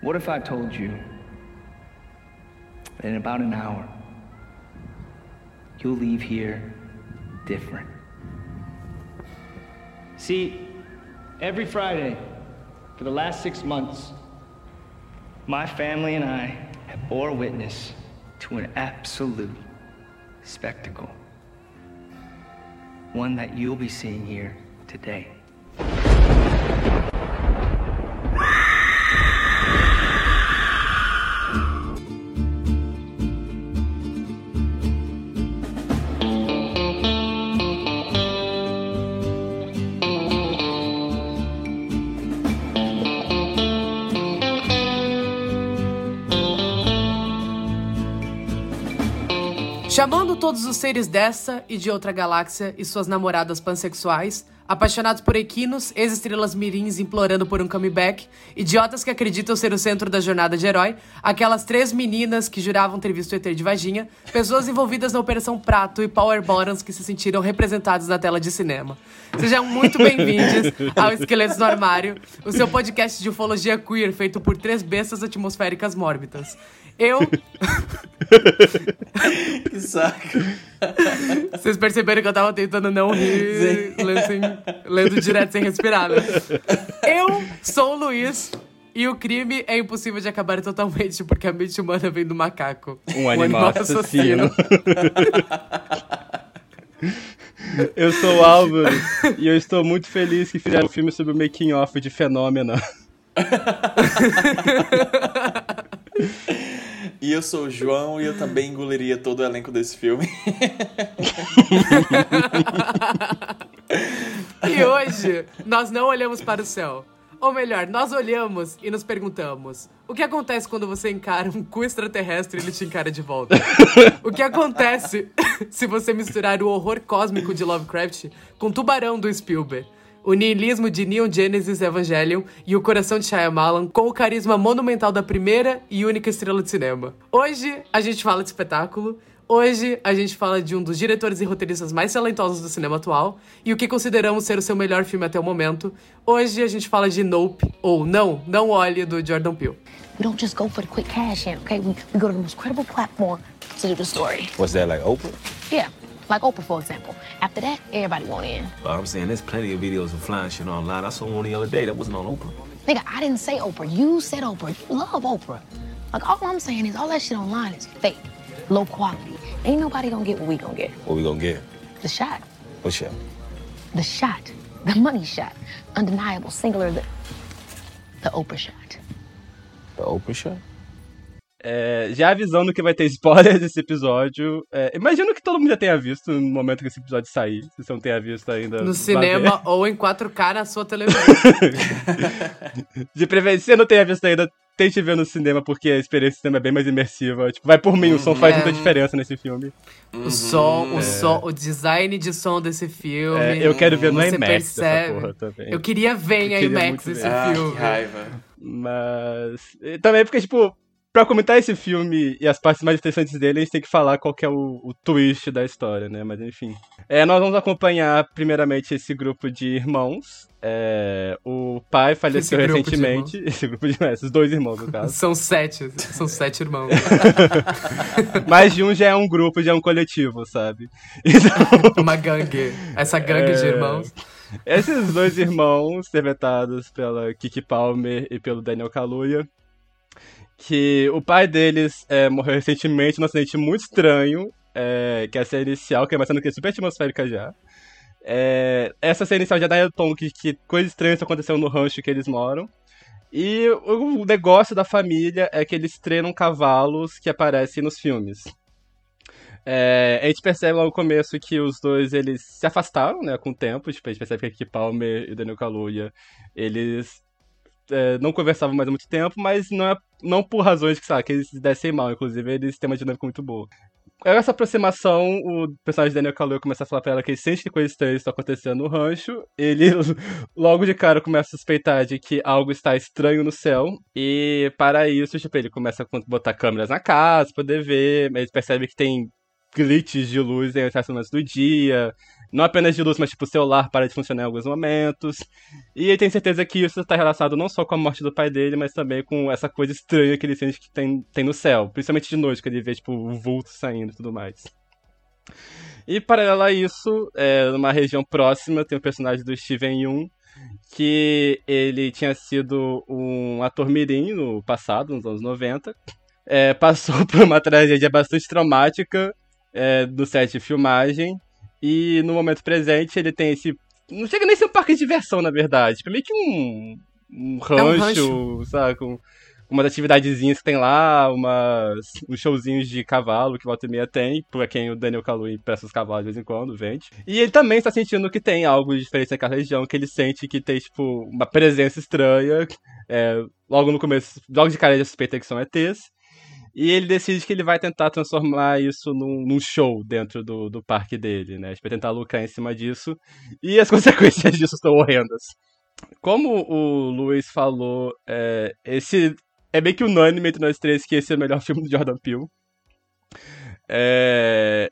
What if I told you that in about an hour, you'll leave here different? See, every Friday for the last six months, my family and I have bore witness to an absolute spectacle. One that you'll be seeing here today. Chamando todos os seres dessa e de outra galáxia e suas namoradas pansexuais, apaixonados por equinos, ex-estrelas mirins implorando por um comeback, idiotas que acreditam ser o centro da jornada de herói, aquelas três meninas que juravam ter visto o ET de Vaginha, pessoas envolvidas na Operação Prato e Power Bottoms que se sentiram representados na tela de cinema. Sejam muito bem-vindos ao Esqueletos no Armário, o seu podcast de ufologia queer feito por três bestas atmosféricas mórbidas. Eu. que saco. Vocês perceberam que eu tava tentando não rir, lendo, sem, lendo direto sem respirar, né? Eu sou o Luiz. E o crime é impossível de acabar totalmente, porque a mente humana vem do macaco. Um animal, assassino. eu sou o Álvaro e eu estou muito feliz que fizeram um filme sobre o making off de Fenômeno. E eu sou o João e eu também engoliria todo o elenco desse filme. e hoje nós não olhamos para o céu. Ou melhor, nós olhamos e nos perguntamos: o que acontece quando você encara um cu extraterrestre e ele te encara de volta? o que acontece se você misturar o horror cósmico de Lovecraft com Tubarão do Spielberg? O niilismo de Neon Genesis Evangelion e o coração de Shyamalan com o carisma monumental da primeira e única estrela de cinema. Hoje a gente fala de espetáculo, Hoje a gente fala de um dos diretores e roteiristas mais talentosos do cinema atual e o que consideramos ser o seu melhor filme até o momento. Hoje a gente fala de Nope, ou Não, Não Olhe, do Jordan Peele. We don't just go for the quick cash in, okay? We, we go to the most credible platform to do the story. What's that, like Oprah? Yeah. Like Oprah, for example. After that, everybody want in. Well, I'm saying there's plenty of videos of flying shit online. I saw one the other day that wasn't on Oprah. Nigga, I didn't say Oprah. You said Oprah. You love Oprah. Like, all I'm saying is all that shit online is fake, low quality. Ain't nobody gonna get what we gonna get. What we gonna get? The shot. What shot? The shot. The money shot. Undeniable, singular, the, the Oprah shot. The Oprah shot? É, já avisando que vai ter spoiler desse episódio. É, imagino que todo mundo já tenha visto no momento que esse episódio sair. Se você não tenha visto ainda. No cinema ver. ou em 4K na sua televisão. De preferência, se você não tenha visto ainda, tente ver no cinema, porque a experiência do cinema é bem mais imersiva. Tipo, vai por mim, o som faz é. muita diferença nesse filme. O som, o é. som, o design de som desse filme. É, eu quero ver no IMAX percebe. essa porra também. Eu queria ver em IMAX esse ah, filme. Que raiva. Mas. Também porque, tipo, Pra comentar esse filme e as partes mais interessantes dele, a gente tem que falar qual que é o, o twist da história, né? Mas enfim. É, nós vamos acompanhar, primeiramente, esse grupo de irmãos. É, o pai faleceu esse recentemente. Esse grupo de esses dois irmãos, no caso. São sete. São sete irmãos. Mais de um já é um grupo, já é um coletivo, sabe? Então, Uma gangue. Essa gangue é... de irmãos. Esses dois irmãos, interpretados pela Kiki Palmer e pelo Daniel Kaluuya, que o pai deles é, morreu recentemente num acidente muito estranho, é, que é a cena inicial, que é uma cena que é super atmosférica já. É, essa cena inicial já dá o tom que, que coisas estranhas aconteceram no rancho que eles moram. E o, o negócio da família é que eles treinam cavalos que aparecem nos filmes. É, a gente percebe lá no começo que os dois eles se afastaram, né, com o tempo. Tipo, a gente percebe que Palmer e Daniel Kaluuya, eles é, não conversavam mais há muito tempo, mas não, é, não por razões que, sabe, que eles se dessem mal, inclusive eles têm uma dinâmica muito boa. Essa aproximação, o personagem Daniel Kaluuya começa a falar pra ela que ele sente que coisas estranhas estão acontecendo no rancho. Ele, logo de cara, começa a suspeitar de que algo está estranho no céu. E, para isso, tipo, ele começa a botar câmeras na casa, poder ver. Mas ele percebe que tem glitches de luz em certos momentos do dia. Não apenas de luz, mas tipo, o celular para de funcionar em alguns momentos. E ele tem certeza que isso está relacionado não só com a morte do pai dele, mas também com essa coisa estranha que ele sente que tem, tem no céu. Principalmente de noite, que ele vê, tipo, o vulto saindo e tudo mais. E paralelo a isso, é, numa região próxima, tem o personagem do Steven Yeun, que ele tinha sido um ator mirim no passado, nos anos 90. É, passou por uma tragédia bastante traumática é, do set de filmagem. E no momento presente ele tem esse. Não chega nem a ser um parque de diversão, na verdade. Tipo, meio que um. Um rancho, é um rancho. sabe? Com umas atividadezinhas que tem lá, umas, uns showzinhos de cavalo que volta e meia tem, pra quem o Daniel Kaluuya presta os cavalos de vez em quando, vende. E ele também está sentindo que tem algo de diferente naquela região, que ele sente que tem, tipo, uma presença estranha. É, logo no começo, logo de cara ele suspeita que são ETs. E ele decide que ele vai tentar transformar isso num, num show dentro do, do parque dele, né? Vai tentar lucrar em cima disso. E as consequências disso estão horrendas. Como o Luiz falou, é, esse é meio que unânime entre nós três que esse é o melhor filme do Jordan Peele. É...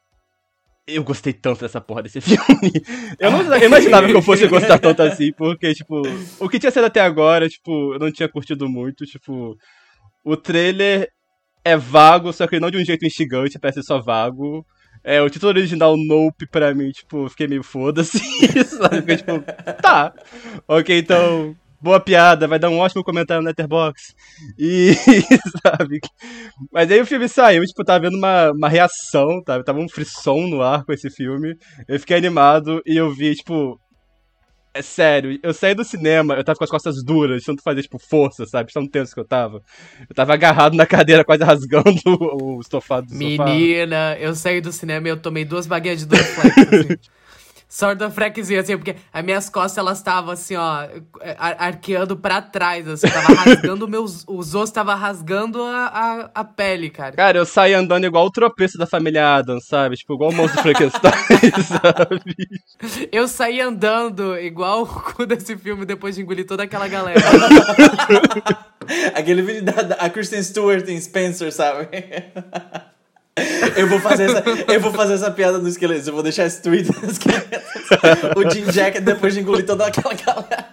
Eu gostei tanto dessa porra desse filme. Eu não eu imaginava que eu fosse gostar tanto assim, porque, tipo, o que tinha sido até agora, tipo, eu não tinha curtido muito, tipo, o trailer é vago, só que não de um jeito instigante, parece só vago. É, o título original Nope, pra mim, tipo, fiquei meio foda-se, sabe? tipo, tá. Ok, então, boa piada, vai dar um ótimo comentário no Letterboxd. E, sabe? Mas aí o filme saiu, tipo, tava vendo uma, uma reação, tá? Tava um frisson no ar com esse filme. Eu fiquei animado e eu vi, tipo. É sério, eu saí do cinema, eu tava com as costas duras, tanto fazer, tipo, força, sabe? Tão tenso que eu tava. Eu tava agarrado na cadeira, quase rasgando o estofado do Menina, sofá. eu saí do cinema e eu tomei duas baguetas de Dorflex, assim. Sorte da frequezinha, assim, porque as minhas costas, elas estavam assim, ó, arqueando pra trás, assim, tava rasgando meus. Os ossos tava rasgando a, a, a, pele, cara. Cara, eu saí andando igual o tropeço da família Adams, sabe? Tipo, igual o monstro Frankenstein, sabe? Eu saí andando igual o cu desse filme depois de engolir toda aquela galera. Aquele vídeo da, da a Kristen Stewart em Spencer, sabe? Eu vou fazer essa, eu vou fazer essa piada no esqueleto. Eu vou deixar esse tweet no esqueleto. O Jim Jacket depois de engolir toda aquela galera.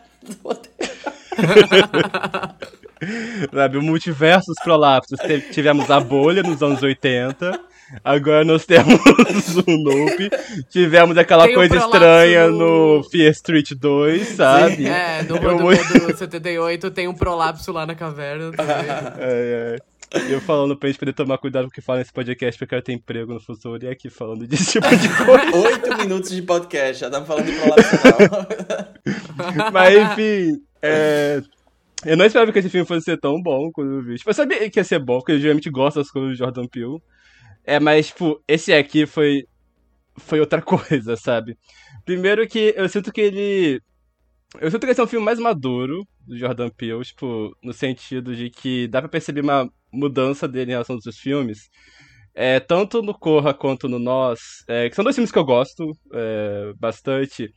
Sabe, o multiverso dos prolapsos. Tivemos a bolha nos anos 80. Agora nós temos o Nope. Tivemos aquela tem coisa estranha no... no Fear Street 2, sabe? Sim. É, no Rodo 78 tem um prolapso lá na caverna também. É, é. Eu falando pra gente poder tomar cuidado com o que fala nesse podcast, porque eu quero ter emprego no futuro, e aqui falando desse tipo de coisa. Oito minutos de podcast, já estamos falando de Mas enfim, é... eu não esperava que esse filme fosse ser tão bom quando eu vi. Tipo, eu sabia que ia ser bom, porque eu geralmente gosto das coisas do Jordan Peele. É, mas, tipo, esse aqui foi. Foi outra coisa, sabe? Primeiro que eu sinto que ele. Eu sinto que esse é um filme mais maduro do Jordan Peele, tipo, no sentido de que dá pra perceber uma mudança dele em relação aos filmes. É, tanto no Corra quanto no Nós, é, que são dois filmes que eu gosto é, bastante,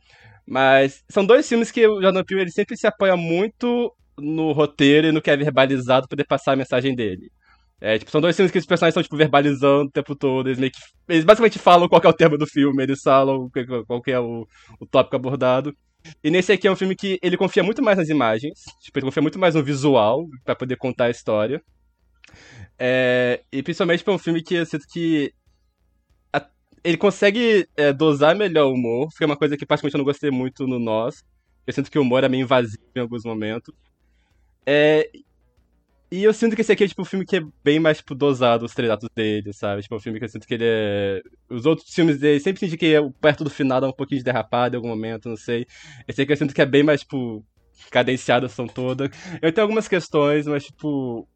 mas são dois filmes que o Jordan Peele ele sempre se apoia muito no roteiro e no que é verbalizado para poder passar a mensagem dele. É, tipo, são dois filmes que os personagens estão, tipo, verbalizando o tempo todo. Eles, que, eles basicamente falam qual é o tema do filme, eles falam qual é o, o tópico abordado. E nesse aqui é um filme que ele confia muito mais nas imagens, tipo, ele confia muito mais no visual para poder contar a história. É, e principalmente para um filme que eu sinto que a, ele consegue é, dosar melhor o humor, que é uma coisa que particularmente eu não gostei muito no Nós. Eu sinto que o humor é meio invasivo em alguns momentos. É, e eu sinto que esse aqui é tipo um filme que é bem mais tipo, dosado os três dele, sabe? Tipo, um filme que eu sinto que ele é. Os outros filmes dele sempre senti que perto do final dá um pouquinho de derrapado em algum momento, não sei. Esse aqui eu sinto que é bem mais, tipo, cadenciado ação toda. Eu tenho algumas questões, mas, tipo,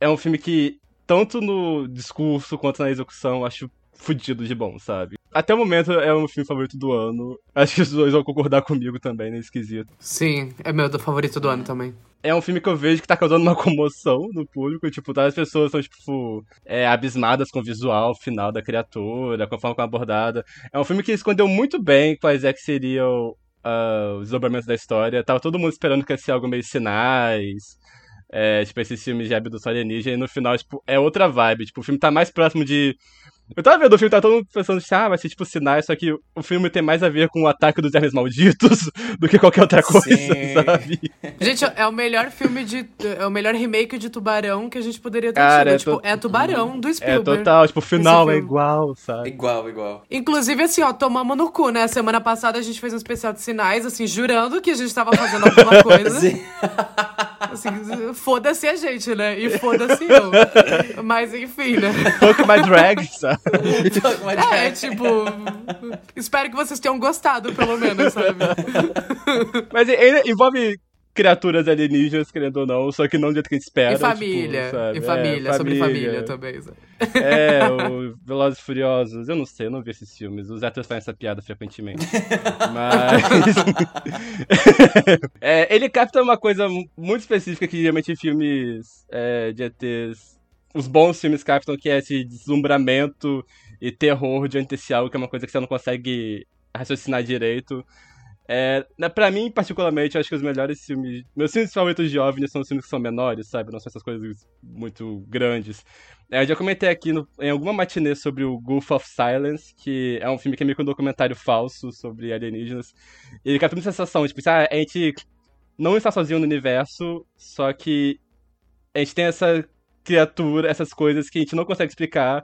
é um filme que, tanto no discurso quanto na execução, acho fudido de bom, sabe? Até o momento é o meu filme favorito do ano. Acho que os dois vão concordar comigo também, né? Esquisito. Sim, é meu favorito do ano também é um filme que eu vejo que tá causando uma comoção no público. Tipo, tá, as pessoas são, tipo, é, abismadas com o visual final da criatura, com a forma como é abordada. É um filme que escondeu muito bem quais é que seriam uh, os desdobramentos da história. Tava todo mundo esperando que ia ser algo meio sinais. É, tipo, esses filmes de abdução alienígena, e no final, tipo, é outra vibe. Tipo, o filme tá mais próximo de Eu tava vendo o filme, tava todo mundo pensando, assim, ah, vai ser tipo sinais, só que o filme tem mais a ver com o ataque dos Hermes Malditos do que qualquer outra coisa, Sim. sabe? Gente, é o melhor filme de. É o melhor remake de Tubarão que a gente poderia ter Cara, tido. é Tipo, to- é Tubarão do É Spielberg. total, tipo, o final é igual, sabe? Igual, igual. Inclusive, assim, ó, tomamos no cu, né? Semana passada a gente fez um especial de sinais, assim, jurando que a gente tava fazendo alguma coisa. Sim. Assim, foda-se a gente, né? E foda-se eu. Mas enfim, né? Fuck my drag, sabe? É, tipo. Espero que vocês tenham gostado, pelo menos, sabe? Mas ainda envolve criaturas alienígenas, querendo ou não, só que não do jeito que a gente espera. E família. tipo, sabe? e É, família, sobre família também. sabe? É, o Velozes e Furiosos, eu não sei, eu não vi esses filmes. Os atores fazem essa piada frequentemente. Mas. É, ele capta uma coisa muito específica que geralmente filmes é, de ETs. Os bons filmes captam, que é esse deslumbramento e terror diante desse algo, que é uma coisa que você não consegue raciocinar direito. É, né, pra mim, particularmente, eu acho que os melhores filmes. Meus filmes favoritos de OVNI são os filmes que são menores, sabe? Não são essas coisas muito grandes. É, eu já comentei aqui no- em alguma matinê sobre o Gulf of Silence, que é um filme que é meio que um documentário falso sobre alienígenas. E ele capta uma sensação, tipo, ah, a gente não está sozinho no universo, só que a gente tem essa criatura, essas coisas que a gente não consegue explicar.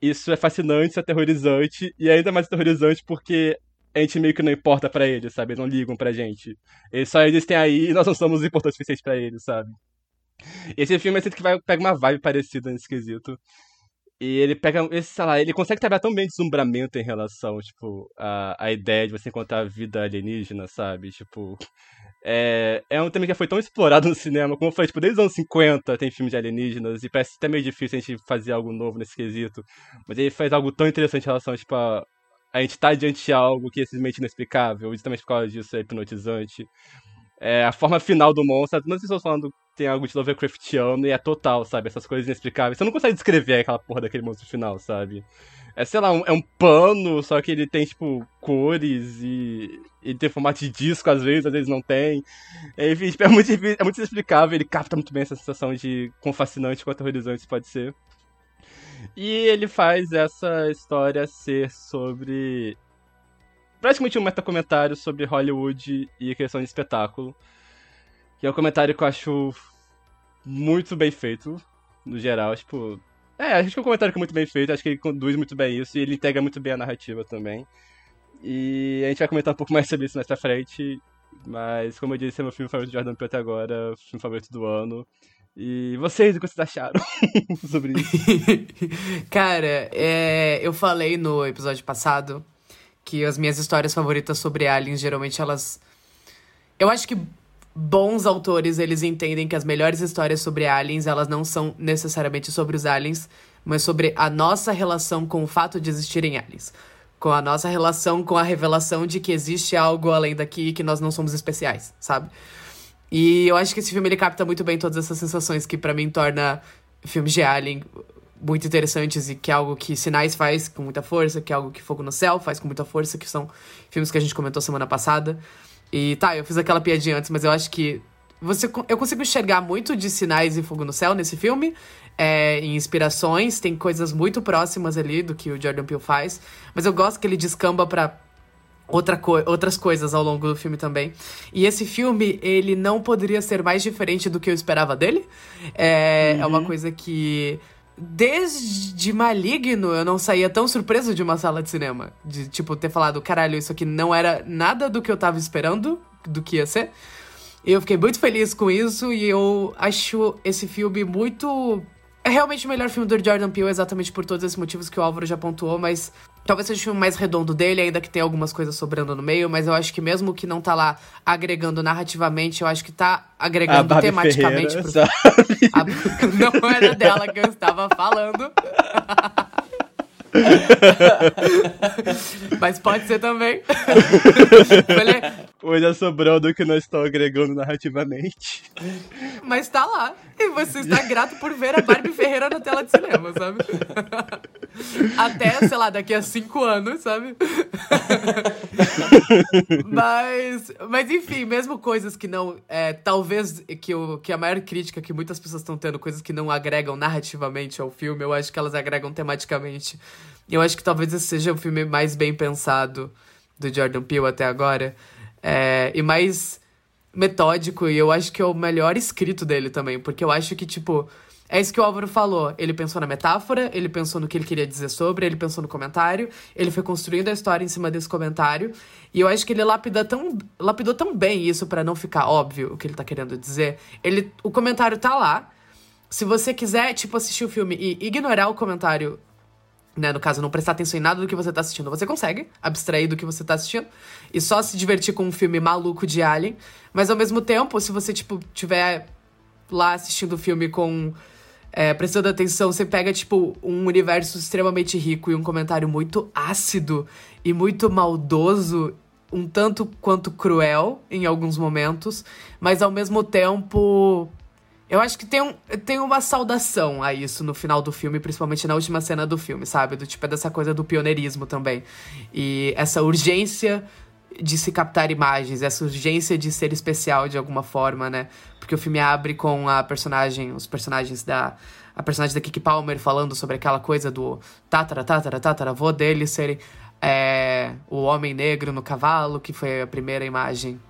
Isso é fascinante, isso é aterrorizante, e é ainda mais aterrorizante porque a gente meio que não importa pra eles, sabe? Eles não ligam pra gente. Eles só existem aí e nós não somos importantes o suficiente pra eles, sabe? Esse filme sinto que vai, pega uma vibe parecida nesse quesito. E ele pega, esse, sei lá, ele consegue trabalhar tão bem deslumbramento em relação, tipo, a, a ideia de você encontrar vida alienígena, sabe? Tipo, é, é um tema que foi tão explorado no cinema, como falei, tipo, desde os anos 50 tem filmes de alienígenas, e parece até meio difícil a gente fazer algo novo nesse quesito. Mas ele faz algo tão interessante em relação, tipo, a, a gente tá diante de algo que é simplesmente inexplicável, justamente por causa disso é hipnotizante. É, a forma final do monstro, muitas pessoas falando que tem algo de Lovecraftiano, e é total, sabe? Essas coisas inexplicáveis. Você não consegue descrever aquela porra daquele monstro final, sabe? É, sei lá, um- é um pano, só que ele tem, tipo, cores e. Ele tem formato de disco, às vezes, às vezes não tem. Enfim, tipo, é muito, é muito inexplicável, ele capta muito bem essa sensação de quão fascinante, quão aterrorizante pode ser. E ele faz essa história ser sobre. Praticamente um metacomentário sobre Hollywood e criação de espetáculo. Que é um comentário que eu acho muito bem feito, no geral. Tipo, é, acho que é um comentário que é muito bem feito, acho que ele conduz muito bem isso e ele integra muito bem a narrativa também. E a gente vai comentar um pouco mais sobre isso mais pra frente. Mas, como eu disse, é meu filme favorito de Jordan Peele até agora, filme favorito do ano. E vocês, o que vocês acharam sobre isso? Cara, é, eu falei no episódio passado que as minhas histórias favoritas sobre aliens, geralmente elas. Eu acho que bons autores, eles entendem que as melhores histórias sobre aliens, elas não são necessariamente sobre os aliens, mas sobre a nossa relação com o fato de existirem aliens. Com a nossa relação com a revelação de que existe algo além daqui e que nós não somos especiais, sabe? E eu acho que esse filme ele capta muito bem todas essas sensações que pra mim torna filmes de Alien muito interessantes e que é algo que Sinais faz com muita força, que é algo que Fogo no Céu faz com muita força, que são filmes que a gente comentou semana passada. E tá, eu fiz aquela piadinha antes, mas eu acho que você, eu consigo enxergar muito de Sinais e Fogo no Céu nesse filme, é, em inspirações, tem coisas muito próximas ali do que o Jordan Peele faz, mas eu gosto que ele descamba pra outra co outras coisas ao longo do filme também. E esse filme, ele não poderia ser mais diferente do que eu esperava dele. É, é uma coisa que. Desde Maligno, eu não saía tão surpreso de uma sala de cinema. De, tipo, ter falado, caralho, isso aqui não era nada do que eu tava esperando, do que ia ser. E eu fiquei muito feliz com isso e eu acho esse filme muito. É realmente o melhor filme do Jordan Peele, exatamente por todos esses motivos que o Álvaro já pontuou, mas talvez seja o filme mais redondo dele, ainda que tenha algumas coisas sobrando no meio, mas eu acho que mesmo que não tá lá agregando narrativamente, eu acho que tá agregando tematicamente pro a- Não era dela que eu estava falando. Mas pode ser também. Falei- Coisa sobrando que não estou agregando narrativamente. Mas tá lá. E você está grato por ver a Barbie Ferreira na tela de cinema, sabe? Até, sei lá, daqui a cinco anos, sabe? mas, mas, enfim, mesmo coisas que não. É, talvez que, o, que a maior crítica que muitas pessoas estão tendo, coisas que não agregam narrativamente ao filme, eu acho que elas agregam tematicamente. Eu acho que talvez esse seja o filme mais bem pensado do Jordan Peele até agora. É, e mais metódico, e eu acho que é o melhor escrito dele também, porque eu acho que, tipo, é isso que o Álvaro falou. Ele pensou na metáfora, ele pensou no que ele queria dizer sobre, ele pensou no comentário, ele foi construindo a história em cima desse comentário, e eu acho que ele lapida tão, lapidou tão bem isso para não ficar óbvio o que ele tá querendo dizer. Ele, o comentário tá lá. Se você quiser, tipo, assistir o filme e ignorar o comentário né, no caso, não prestar atenção em nada do que você tá assistindo, você consegue abstrair do que você tá assistindo e só se divertir com um filme maluco de Alien. Mas ao mesmo tempo, se você, tipo, tiver lá assistindo o filme com. É, prestando atenção, você pega, tipo, um universo extremamente rico e um comentário muito ácido e muito maldoso, um tanto quanto cruel em alguns momentos, mas ao mesmo tempo eu acho que tem, um, tem uma saudação a isso no final do filme, principalmente na última cena do filme, sabe? Do tipo, é dessa coisa do pioneirismo também. E essa urgência de se captar imagens, essa urgência de ser especial de alguma forma, né? Porque o filme abre com a personagem, os personagens da. A personagem da Kiki Palmer falando sobre aquela coisa do tatara, tatara, tatara, avô dele ser é, o homem negro no cavalo, que foi a primeira imagem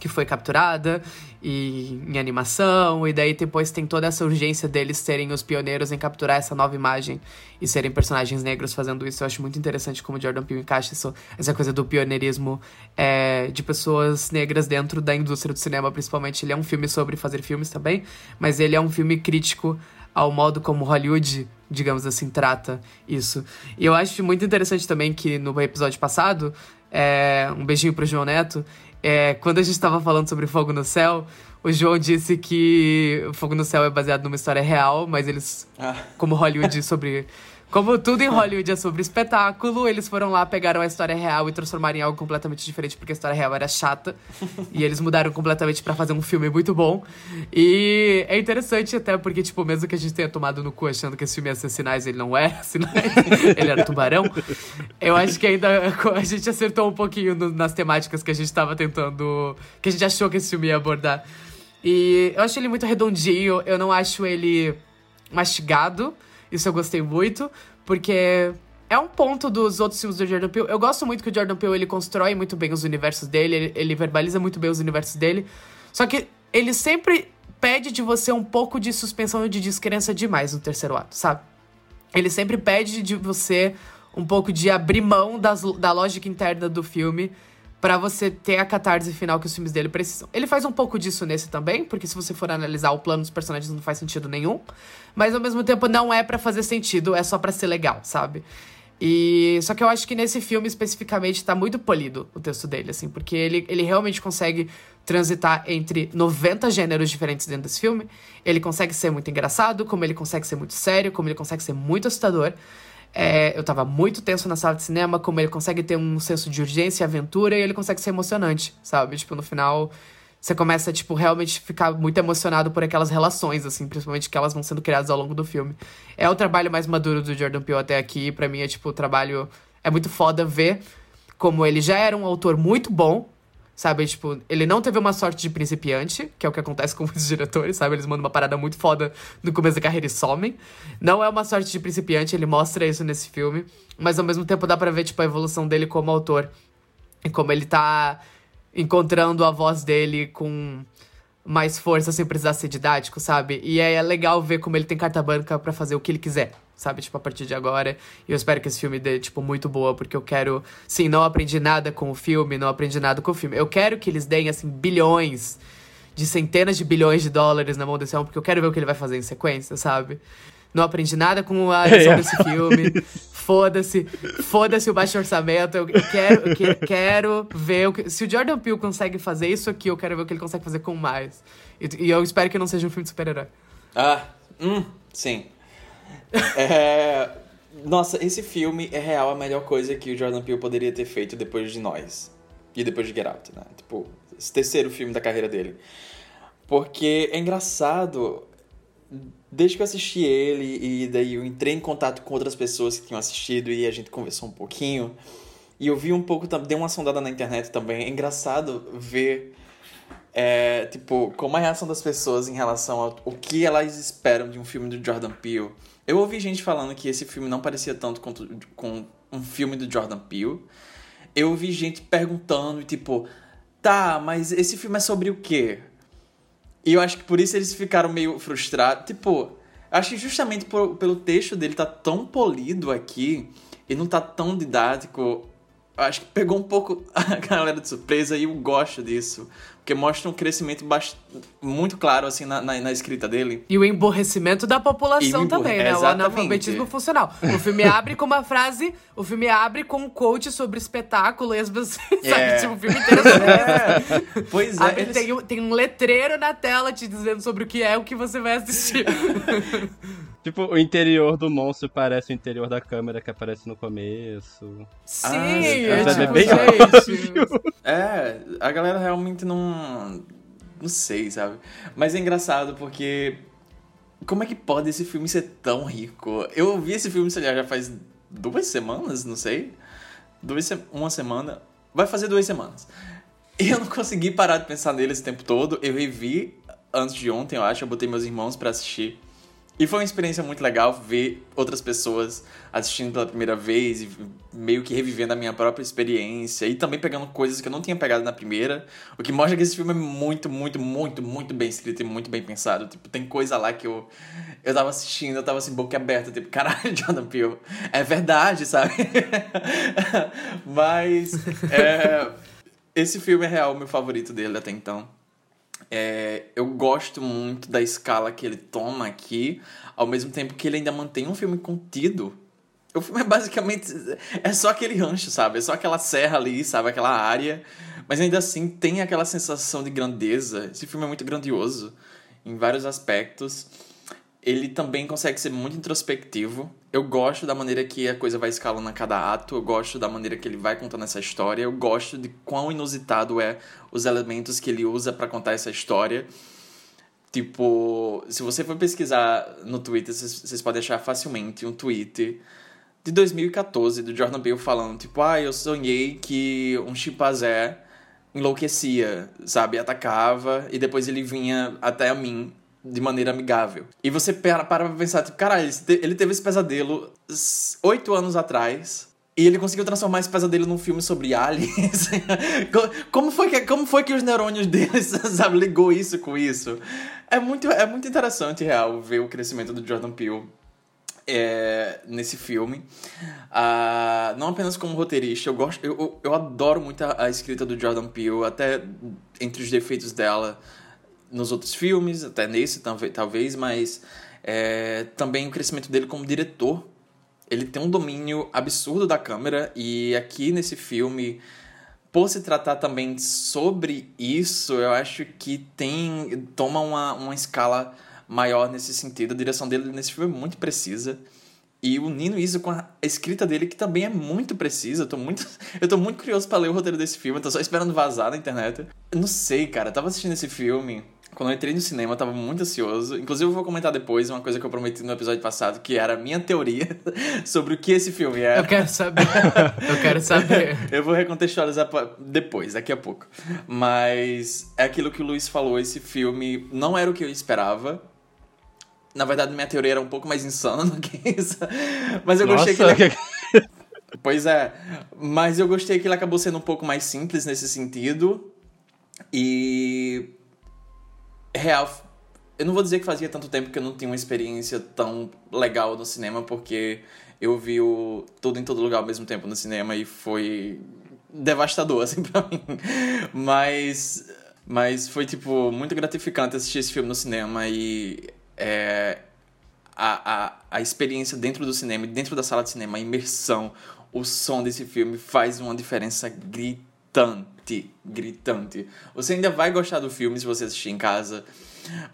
que foi capturada e em animação, e daí depois tem toda essa urgência deles serem os pioneiros em capturar essa nova imagem e serem personagens negros fazendo isso. Eu acho muito interessante como Jordan Peele encaixa isso, essa coisa do pioneirismo é, de pessoas negras dentro da indústria do cinema, principalmente. Ele é um filme sobre fazer filmes também, mas ele é um filme crítico ao modo como Hollywood, digamos assim, trata isso. E eu acho muito interessante também que no episódio passado, é, um beijinho pro João Neto, é, quando a gente estava falando sobre Fogo no Céu, o João disse que Fogo no Céu é baseado numa história real, mas eles, ah. como Hollywood, sobre como tudo em Hollywood é sobre espetáculo, eles foram lá, pegaram a história real e transformaram em algo completamente diferente, porque a história real era chata. e eles mudaram completamente para fazer um filme muito bom. E é interessante até porque, tipo, mesmo que a gente tenha tomado no cu achando que esse filme ia ser sinais, ele não é sinais, ele era tubarão. Eu acho que ainda a gente acertou um pouquinho no, nas temáticas que a gente tava tentando. que a gente achou que esse filme ia abordar. E eu acho ele muito redondinho, eu não acho ele mastigado. Isso eu gostei muito, porque é um ponto dos outros filmes do Jordan Peele. Eu gosto muito que o Jordan Peele ele constrói muito bem os universos dele, ele, ele verbaliza muito bem os universos dele. Só que ele sempre pede de você um pouco de suspensão de descrença demais no terceiro ato, sabe? Ele sempre pede de você um pouco de abrir mão das, da lógica interna do filme para você ter a catarse final que os filmes dele precisam. Ele faz um pouco disso nesse também, porque se você for analisar o plano dos personagens não faz sentido nenhum, mas ao mesmo tempo não é para fazer sentido, é só para ser legal, sabe? E só que eu acho que nesse filme especificamente tá muito polido o texto dele, assim, porque ele, ele realmente consegue transitar entre 90 gêneros diferentes dentro desse filme. Ele consegue ser muito engraçado, como ele consegue ser muito sério, como ele consegue ser muito assustador. É, eu tava muito tenso na sala de cinema, como ele consegue ter um senso de urgência e aventura e ele consegue ser emocionante, sabe? Tipo, no final, você começa, tipo, realmente ficar muito emocionado por aquelas relações, assim, principalmente que elas vão sendo criadas ao longo do filme. É o trabalho mais maduro do Jordan Peele até aqui, para mim é, tipo, o trabalho... É muito foda ver como ele já era um autor muito bom, Sabe, tipo, ele não teve uma sorte de principiante, que é o que acontece com muitos diretores, sabe? Eles mandam uma parada muito foda no começo da carreira e somem. Não é uma sorte de principiante, ele mostra isso nesse filme. Mas ao mesmo tempo dá pra ver, tipo, a evolução dele como autor. E como ele tá encontrando a voz dele com mais força sem precisar ser didático, sabe? E é legal ver como ele tem carta branca para fazer o que ele quiser sabe? Tipo, a partir de agora. E eu espero que esse filme dê, tipo, muito boa, porque eu quero. Sim, não aprendi nada com o filme, não aprendi nada com o filme. Eu quero que eles deem, assim, bilhões, de centenas de bilhões de dólares na mão desse homem, porque eu quero ver o que ele vai fazer em sequência, sabe? Não aprendi nada com a edição desse filme. Foda-se. Foda-se o baixo orçamento. Eu quero, eu quero ver. O que, se o Jordan Peele consegue fazer isso aqui, eu quero ver o que ele consegue fazer com mais. E, e eu espero que não seja um filme de super-herói. Ah, hum, sim. É... Nossa, esse filme é real a melhor coisa que o Jordan Peele poderia ter feito depois de nós. E depois de Get Out, né? Tipo, esse terceiro filme da carreira dele. Porque é engraçado, desde que eu assisti ele e daí eu entrei em contato com outras pessoas que tinham assistido e a gente conversou um pouquinho. E eu vi um pouco, dei uma sondada na internet também. É engraçado ver, é, tipo, como a reação das pessoas em relação ao o que elas esperam de um filme do Jordan Peele. Eu ouvi gente falando que esse filme não parecia tanto com, com um filme do Jordan Peele. Eu ouvi gente perguntando, tipo, tá, mas esse filme é sobre o quê? E eu acho que por isso eles ficaram meio frustrados. Tipo, acho que justamente por, pelo texto dele tá tão polido aqui e não tá tão didático, acho que pegou um pouco a galera de surpresa e eu gosto disso. Porque mostra um crescimento muito claro, assim, na, na, na, escrita dele. E o emborrecimento da população também, né? Exatamente. O analfabetismo funcional. O filme abre com uma frase, o filme abre com um quote sobre espetáculo e as pessoas, yeah. sabe? Tipo, o filme inteiro é. Pois é. Abre, eles... tem, um, tem um letreiro na tela te dizendo sobre o que é o que você vai assistir. Tipo, o interior do monstro parece o interior da câmera que aparece no começo. Sim, ah, é, tipo, é bem É, a galera realmente não. Não sei, sabe? Mas é engraçado porque. Como é que pode esse filme ser tão rico? Eu vi esse filme, sei lá, já faz duas semanas, não sei. Duas, uma semana. Vai fazer duas semanas. E eu não consegui parar de pensar nele esse tempo todo. Eu revi antes de ontem, eu acho. Eu botei meus irmãos para assistir. E foi uma experiência muito legal ver outras pessoas assistindo pela primeira vez e meio que revivendo a minha própria experiência e também pegando coisas que eu não tinha pegado na primeira, o que mostra que esse filme é muito, muito, muito, muito bem escrito e muito bem pensado. Tipo, tem coisa lá que eu eu tava assistindo, eu tava assim boca aberta, tipo, caralho, Jordan Peele, é verdade, sabe? Mas é, esse filme é real o meu favorito dele até então. É, eu gosto muito da escala que ele toma aqui, ao mesmo tempo que ele ainda mantém um filme contido. O filme é basicamente. É só aquele rancho, sabe? É só aquela serra ali, sabe? Aquela área. Mas ainda assim tem aquela sensação de grandeza. Esse filme é muito grandioso em vários aspectos ele também consegue ser muito introspectivo. Eu gosto da maneira que a coisa vai escalando a cada ato, eu gosto da maneira que ele vai contando essa história, eu gosto de quão inusitado é os elementos que ele usa para contar essa história. Tipo, se você for pesquisar no Twitter, vocês podem achar facilmente um tweet de 2014 do Jordan Peele falando, tipo, ah, eu sonhei que um chimpanzé enlouquecia, sabe, atacava e depois ele vinha até a mim de maneira amigável. E você para, para pensar, tipo, caralho, ele teve esse pesadelo oito anos atrás. E ele conseguiu transformar esse pesadelo num filme sobre aliens. como, foi que, como foi que os neurônios dele, sabe, ligou isso com isso? É muito, é muito interessante, real, ver o crescimento do Jordan Peele é, nesse filme. Uh, não apenas como roteirista, eu, gosto, eu, eu adoro muito a, a escrita do Jordan Peele, até entre os defeitos dela nos outros filmes, até nesse talvez, mas é, também o crescimento dele como diretor. Ele tem um domínio absurdo da câmera e aqui nesse filme, por se tratar também sobre isso, eu acho que tem toma uma, uma escala maior nesse sentido. A direção dele nesse filme é muito precisa. E unindo isso com a escrita dele, que também é muito precisa. Eu tô muito, eu tô muito curioso para ler o roteiro desse filme. Eu tô só esperando vazar na internet. Eu não sei, cara. Eu tava assistindo esse filme. Quando eu entrei no cinema, eu tava muito ansioso. Inclusive, eu vou comentar depois uma coisa que eu prometi no episódio passado, que era a minha teoria sobre o que esse filme é. Eu quero saber. eu quero saber. eu vou recontextualizar depois, daqui a pouco. Mas é aquilo que o Luiz falou: esse filme não era o que eu esperava. Na verdade, minha teoria era um pouco mais insana do que isso. Mas eu Nossa, gostei que ele. pois é. Mas eu gostei que ele acabou sendo um pouco mais simples nesse sentido. E real, eu não vou dizer que fazia tanto tempo que eu não tinha uma experiência tão legal no cinema, porque eu vi o Tudo em Todo Lugar ao mesmo tempo no cinema e foi devastador, assim, pra mim. Mas, mas foi, tipo, muito gratificante assistir esse filme no cinema e é, a, a, a experiência dentro do cinema, dentro da sala de cinema, a imersão, o som desse filme faz uma diferença gritante gritante, gritante. Você ainda vai gostar do filme se você assistir em casa,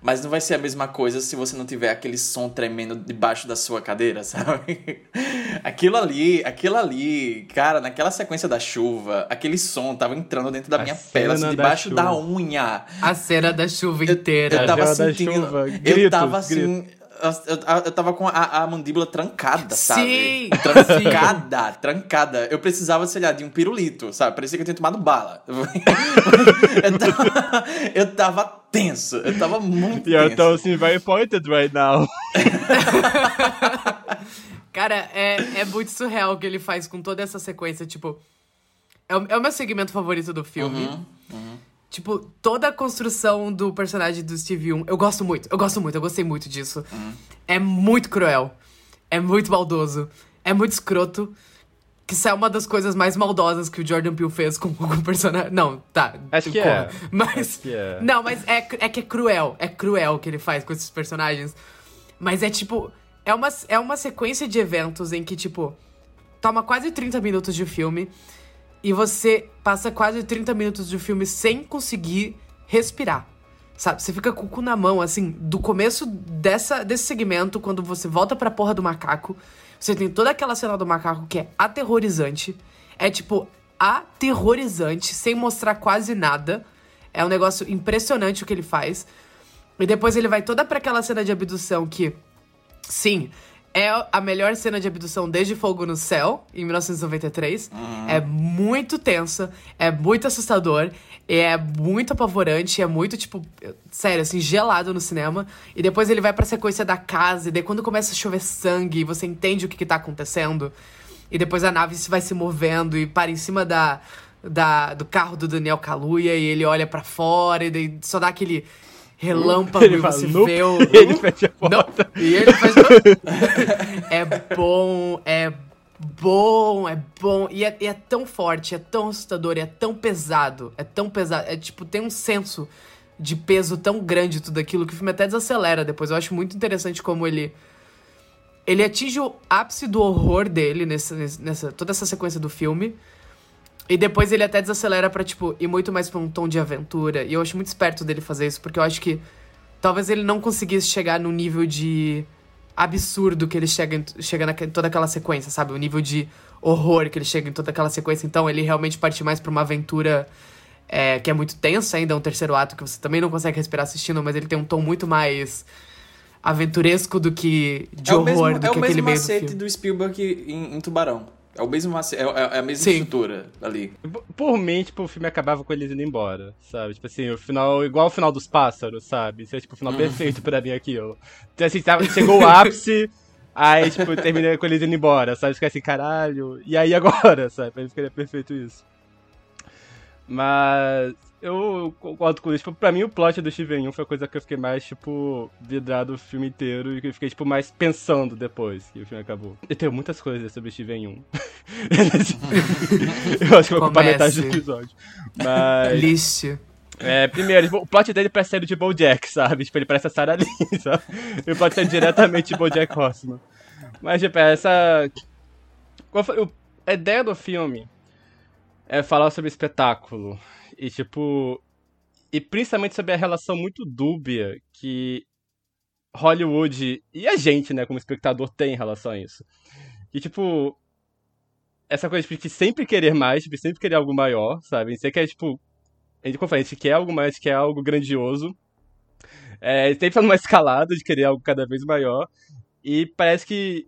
mas não vai ser a mesma coisa se você não tiver aquele som tremendo debaixo da sua cadeira, sabe? Aquilo ali, aquilo ali, cara, naquela sequência da chuva, aquele som tava entrando dentro da A minha pele, assim, da debaixo da, chuva. unha. A cena da chuva Eu, inteira. eu tava A cena da sentindo. chuva, eu gritos, tava assim. Eu, eu- eu tava com a, a mandíbula trancada, sabe? Sim, Trancada, trancada. Eu precisava, sei lá, de um pirulito, sabe? Parecia que eu tinha tomado bala. eu, tava, eu tava tenso, eu tava muito You're tenso. toasting very pointed right now. Cara, é, é muito surreal o que ele faz com toda essa sequência. Tipo, é o, é o meu segmento favorito do filme. Tipo, toda a construção do personagem do Steve Young, eu gosto muito, eu gosto muito, eu gostei muito disso. É muito cruel, é muito maldoso, é muito escroto. Que isso é uma das coisas mais maldosas que o Jordan Peele fez com o personagem. Não, tá. Acho que é. Mas. Acho que é. Não, mas é, é que é cruel. É cruel o que ele faz com esses personagens. Mas é tipo. É uma, é uma sequência de eventos em que, tipo, toma quase 30 minutos de filme e você passa quase 30 minutos de filme sem conseguir respirar. Sabe? Você fica com o cu na mão, assim, do começo dessa, desse segmento, quando você volta pra porra do macaco. Você tem toda aquela cena do macaco que é aterrorizante. É tipo, aterrorizante, sem mostrar quase nada. É um negócio impressionante o que ele faz. E depois ele vai toda pra aquela cena de abdução que, sim, é a melhor cena de abdução desde Fogo no Céu, em 1993. É muito tensa, é muito assustador, é muito apavorante, é muito, tipo, sério, assim, gelado no cinema. E depois ele vai pra sequência da casa, e daí quando começa a chover sangue, você entende o que, que tá acontecendo. E depois a nave se vai se movendo e para em cima da, da, do carro do Daniel Kaluuya e ele olha pra fora e daí só dá aquele relâmpago Ele e fala, você "Nope", vê o... e ele fecha a Não, porta. e ele faz... é bom, é bom, é bom. E é, e é tão forte, é tão assustador, é tão pesado. É tão pesado. É tipo, tem um senso de peso tão grande tudo aquilo que o filme até desacelera depois. Eu acho muito interessante como ele. Ele atinge o ápice do horror dele nessa, nessa toda essa sequência do filme. E depois ele até desacelera pra, tipo, ir muito mais pra um tom de aventura. E eu acho muito esperto dele fazer isso, porque eu acho que talvez ele não conseguisse chegar no nível de absurdo que ele chega em, chega em toda aquela sequência, sabe? O nível de horror que ele chega em toda aquela sequência. Então ele realmente parte mais pra uma aventura é, que é muito tensa ainda, um terceiro ato que você também não consegue respirar assistindo, mas ele tem um tom muito mais aventuresco do que de é horror, mesmo, do é que o aquele mesmo do macete filme. do, Spielberg em, em Tubarão. É o mesmo macete, é, é a mesma Sim. estrutura ali. Por mim, tipo, o filme acabava com eles indo embora, sabe? Tipo assim, o final, igual o final dos pássaros, sabe? Isso é tipo o final perfeito pra mim aquilo. Então assim, tava, chegou o ápice, aí, tipo, terminei com eles indo embora, sabe? Ficar assim, caralho, e aí agora, sabe? Pra mim ficaria perfeito isso. Mas eu concordo com isso. Tipo, pra mim, o plot do Steven 1 foi a coisa que eu fiquei mais, tipo, vidrado o filme inteiro e que eu fiquei, tipo, mais pensando depois que o filme acabou. Eu tenho muitas coisas sobre Steven 1. eu acho que eu vou ocupar metade do episódio. Mas. List. É, primeiro, o plot dele parece ser o de BoJack, sabe? Tipo, ele parece a Sarah Lynn, sabe? E o plot é diretamente de BoJack Horseman. Mas, tipo, essa... Qual foi- o- A ideia do filme é falar sobre espetáculo. E, tipo... E principalmente sobre a relação muito dúbia que Hollywood e a gente, né, como espectador, tem em relação a isso. E, tipo... Essa coisa tipo, de sempre querer mais, tipo, sempre querer algo maior, sabe? Você quer, tipo, a gente, falei, a gente quer algo mais, quer algo grandioso. É, sempre tá numa escalada de querer algo cada vez maior. E parece que.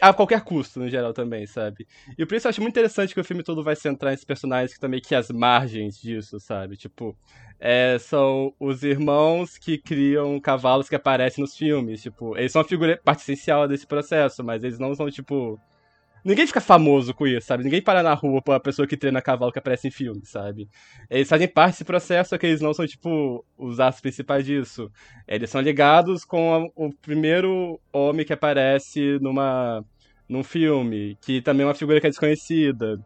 A qualquer custo, no geral, também, sabe? E por isso eu acho muito interessante que o filme todo vai centrar nesses personagens que também que as margens disso, sabe? Tipo, é, são os irmãos que criam cavalos que aparecem nos filmes. Tipo, eles são uma figura parte essencial desse processo, mas eles não são, tipo. Ninguém fica famoso com isso, sabe? Ninguém para na rua pra pessoa que treina cavalo que aparece em filme, sabe? Eles fazem parte desse processo, só que eles não são, tipo, os atos principais disso. Eles são ligados com o primeiro homem que aparece numa, num filme, que também é uma figura que é desconhecida.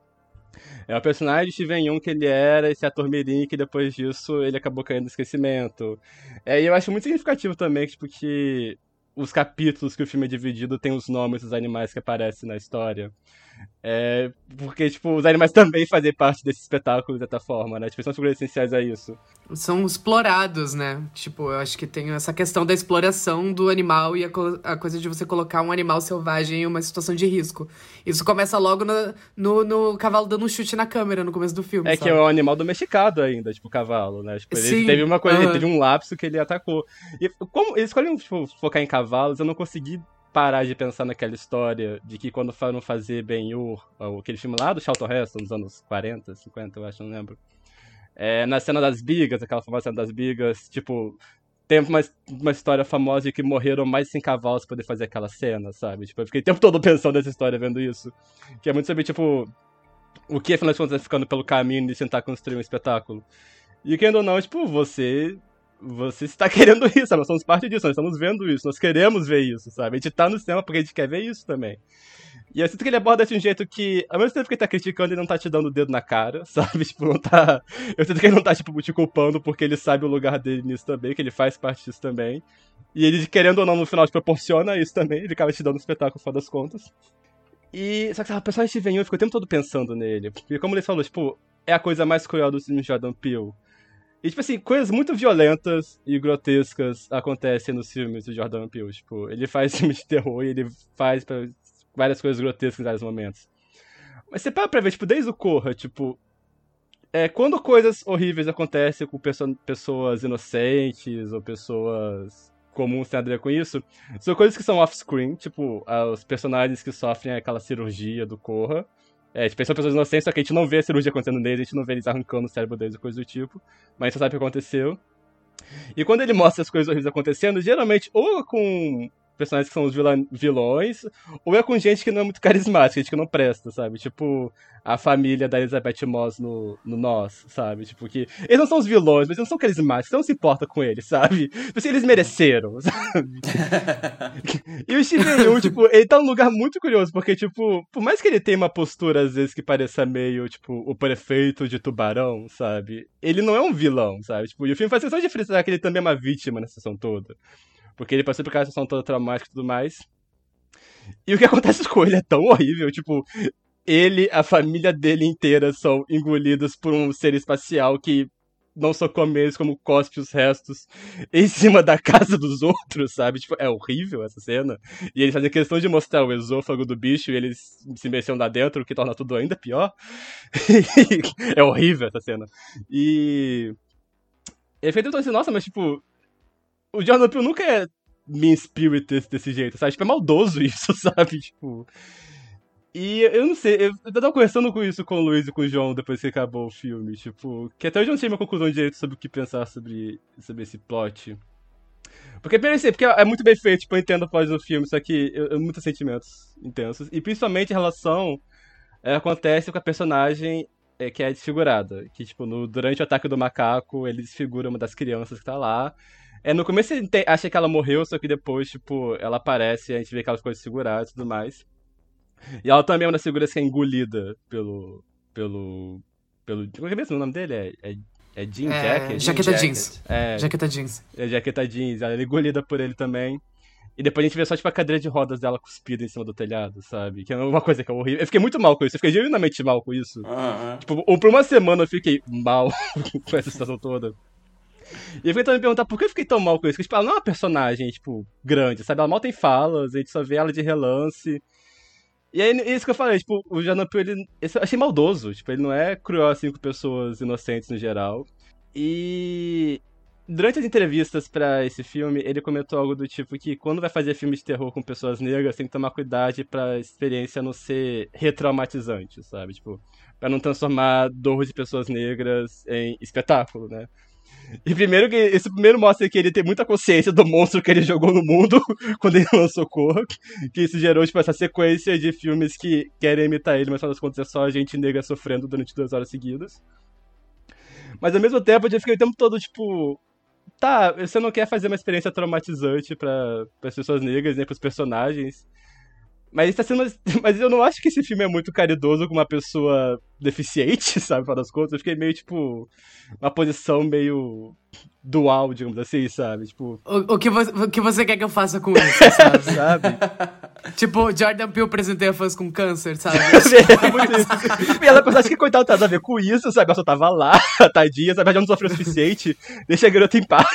É o personagem de Steven Yeun que ele era, esse ator mirim, que depois disso ele acabou caindo no esquecimento. É, e eu acho muito significativo também, tipo, que os capítulos que o filme é dividido tem os nomes dos animais que aparecem na história. É, porque, tipo, os animais também fazem parte desse espetáculo, de certa forma, né? Tipo, são figuras essenciais a isso. São explorados, né? Tipo, eu acho que tem essa questão da exploração do animal e a, co a coisa de você colocar um animal selvagem em uma situação de risco. Isso começa logo no, no, no cavalo dando um chute na câmera no começo do filme, É sabe? que é um animal domesticado ainda, tipo, o cavalo, né? Tipo, ele Sim, teve uma coisa, aham. ele teve um lapso que ele atacou. E como eles escolhem, tipo, focar em cavalos, eu não consegui parar de pensar naquela história de que quando foram fazer Ben-Hur, aquele filme lá do Charlton Heston, dos anos 40, 50, eu acho, não lembro. É, na cena das bigas, aquela famosa cena das bigas, tipo, tem uma, uma história famosa de que morreram mais de 100 cavalos pra poder fazer aquela cena, sabe? Tipo, eu fiquei o tempo todo pensando nessa história, vendo isso. Que é muito sobre, tipo, o que afinal de contas tá ficando pelo caminho de tentar construir um espetáculo. E querendo ou não, tipo, você. Você está querendo isso, sabe? Nós somos parte disso, nós estamos vendo isso, nós queremos ver isso, sabe? A gente tá no cinema porque a gente quer ver isso também. E eu sinto que ele aborda de um jeito que, ao mesmo tempo que ele tá criticando, ele não tá te dando o dedo na cara, sabe? Tipo, não tá. Eu sinto que ele não tá, tipo, te culpando porque ele sabe o lugar dele nisso também, que ele faz parte disso também. E ele, querendo ou não, no final, te proporciona isso também, ele acaba te dando um espetáculo, no final das contas. E. Só que a personagem de Venho ficou o tempo todo pensando nele. E como ele falou, tipo, é a coisa mais cruel do filme Jordan Peele. E, tipo assim, coisas muito violentas e grotescas acontecem nos filmes do Jordan Peele. Tipo, ele faz filmes de terror e ele faz várias coisas grotescas em vários momentos. Mas você para pra ver, tipo, desde o Corra, tipo... É, quando coisas horríveis acontecem com perso- pessoas inocentes ou pessoas comuns sem a ver com isso, são coisas que são off-screen, tipo, ah, os personagens que sofrem aquela cirurgia do Corra. É, tipo, são pessoas inocentes, só que a gente não vê a cirurgia acontecendo neles, a gente não vê eles arrancando o cérebro deles e coisa do tipo. Mas a gente só sabe o que aconteceu. E quando ele mostra as coisas horríveis acontecendo, geralmente ou com personagens que são os vilões, ou é com gente que não é muito carismática, gente que não presta, sabe? Tipo, a família da Elizabeth Moss no, no Nós, sabe? Tipo, que eles não são os vilões, mas eles não são carismáticos, você não se importa com eles, sabe? Tipo assim, eles mereceram, sabe? E o Steven Yeun, tipo, ele tá num lugar muito curioso, porque, tipo, por mais que ele tenha uma postura, às vezes, que pareça meio, tipo, o prefeito de Tubarão, sabe? Ele não é um vilão, sabe? Tipo, e o filme faz questão de frisar que ele também é uma vítima nessa sessão toda. Porque ele passou por aquela sessão toda traumática e tudo mais. E o que acontece com ele é tão horrível, tipo... Ele, a família dele inteira são engolidos por um ser espacial que não só come eles, como cospe os restos em cima da casa dos outros, sabe? Tipo, é horrível essa cena. E eles fazem questão de mostrar o esôfago do bicho e eles se mexendo lá dentro, o que torna tudo ainda pior. é horrível essa cena. E. Eu fiquei tentando assim, nossa, mas tipo. O Jordan Peele nunca é mean spirited desse jeito, sabe? Tipo, é maldoso isso, sabe? Tipo. E eu não sei, eu eu tava conversando com isso com o Luiz e com o João depois que acabou o filme, tipo, que até hoje eu não sei minha conclusão direito sobre o que pensar sobre, sobre esse plot. Porque, assim, porque é muito bem feito, tipo, eu entendo a plot do filme, só que eu, eu muitos sentimentos intensos. E principalmente em relação é, acontece com a personagem é, que é desfigurada. Que, tipo, no, durante o ataque do macaco, ele desfigura uma das crianças que tá lá. É, no começo você tem- acha que ela morreu, só que depois, tipo, ela aparece e a gente vê aquelas coisas seguradas e tudo mais. E ela também é uma das figuras que é engolida pelo. pelo. pelo. Como é mesmo o nome dele? É, é, é Jean É, Jacket? Jaqueta Jacket. jeans. É, Jaqueta jeans. é jaqueta jeans, ela é engolida por ele também. E depois a gente vê só, tipo, a cadeira de rodas dela cuspida em cima do telhado, sabe? Que é uma coisa que é horrível. Eu fiquei muito mal com isso, eu fiquei genuinamente mal com isso. Aham. Tipo, ou por uma semana eu fiquei mal com essa situação toda. E eu fiquei também me perguntar por que eu fiquei tão mal com isso. Porque, tipo, ela não é uma personagem, tipo, grande, sabe? Ela mal tem falas, a gente só vê ela de relance. E aí, isso que eu falei, tipo, o Peele, ele, eu achei maldoso. Tipo, ele não é cruel assim com pessoas inocentes no geral. E durante as entrevistas pra esse filme, ele comentou algo do tipo que quando vai fazer filme de terror com pessoas negras, tem que tomar cuidado pra experiência não ser retraumatizante, sabe? Tipo, pra não transformar dor de pessoas negras em espetáculo, né? E primeiro que esse primeiro mostra que ele tem muita consciência do monstro que ele jogou no mundo quando ele lançou Corra, que isso gerou tipo essa sequência de filmes que querem imitar ele, mas final das contas é só a gente negra sofrendo durante duas horas seguidas. Mas ao mesmo tempo eu fiquei o tempo todo tipo, tá, você não quer fazer uma experiência traumatizante para as pessoas negras, né, pros personagens. Mas tá sendo. Mas eu não acho que esse filme é muito caridoso com uma pessoa deficiente, sabe? Para das contas. Eu fiquei meio, tipo. Uma posição meio. dual, digamos assim, sabe? Tipo. O, o que você, o que você quer que eu faça com isso, sabe? Sabe? Tipo, Jordan Peele presenteia fãs com câncer, sabe? É isso. E ela pensa, acho que coitado tá a ver com isso, sabe? Ela só tava lá, tadinha, sabe? Ela já não sofreu o suficiente, deixa a garota em paz,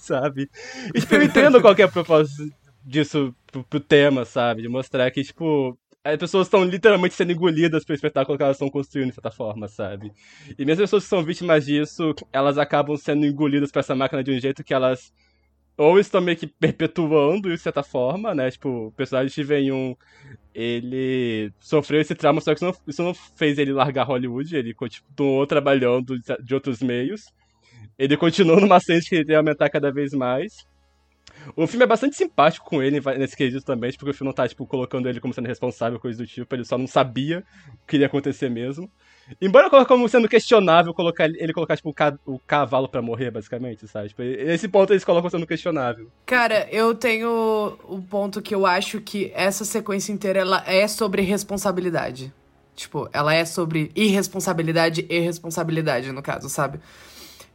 sabe? E, tipo, eu entendo qual é a propósito disso pro, pro tema, sabe? De mostrar que, tipo, as pessoas estão literalmente sendo engolidas pelo espetáculo que elas estão construindo, de certa forma, sabe? E mesmo as pessoas que são vítimas disso, elas acabam sendo engolidas por essa máquina de um jeito que elas ou estão meio que perpetuando isso de certa forma, né? Tipo, o personagem Steven Yeun, ele sofreu esse trauma, só que isso não, isso não fez ele largar Hollywood, ele continuou trabalhando de outros meios. Ele continuou numa ascensão que ele ia aumentar cada vez mais. O filme é bastante simpático com ele nesse quesito também, porque o filme não tá, tipo, colocando ele como sendo responsável, coisa do tipo, ele só não sabia o que iria acontecer mesmo. Embora como sendo questionável colocar ele colocar, tipo, o, ca o cavalo para morrer, basicamente, sabe? Tipo, esse ponto eles colocam sendo questionável. Cara, eu tenho o ponto que eu acho que essa sequência inteira ela é sobre responsabilidade. Tipo, ela é sobre irresponsabilidade e responsabilidade, no caso, sabe?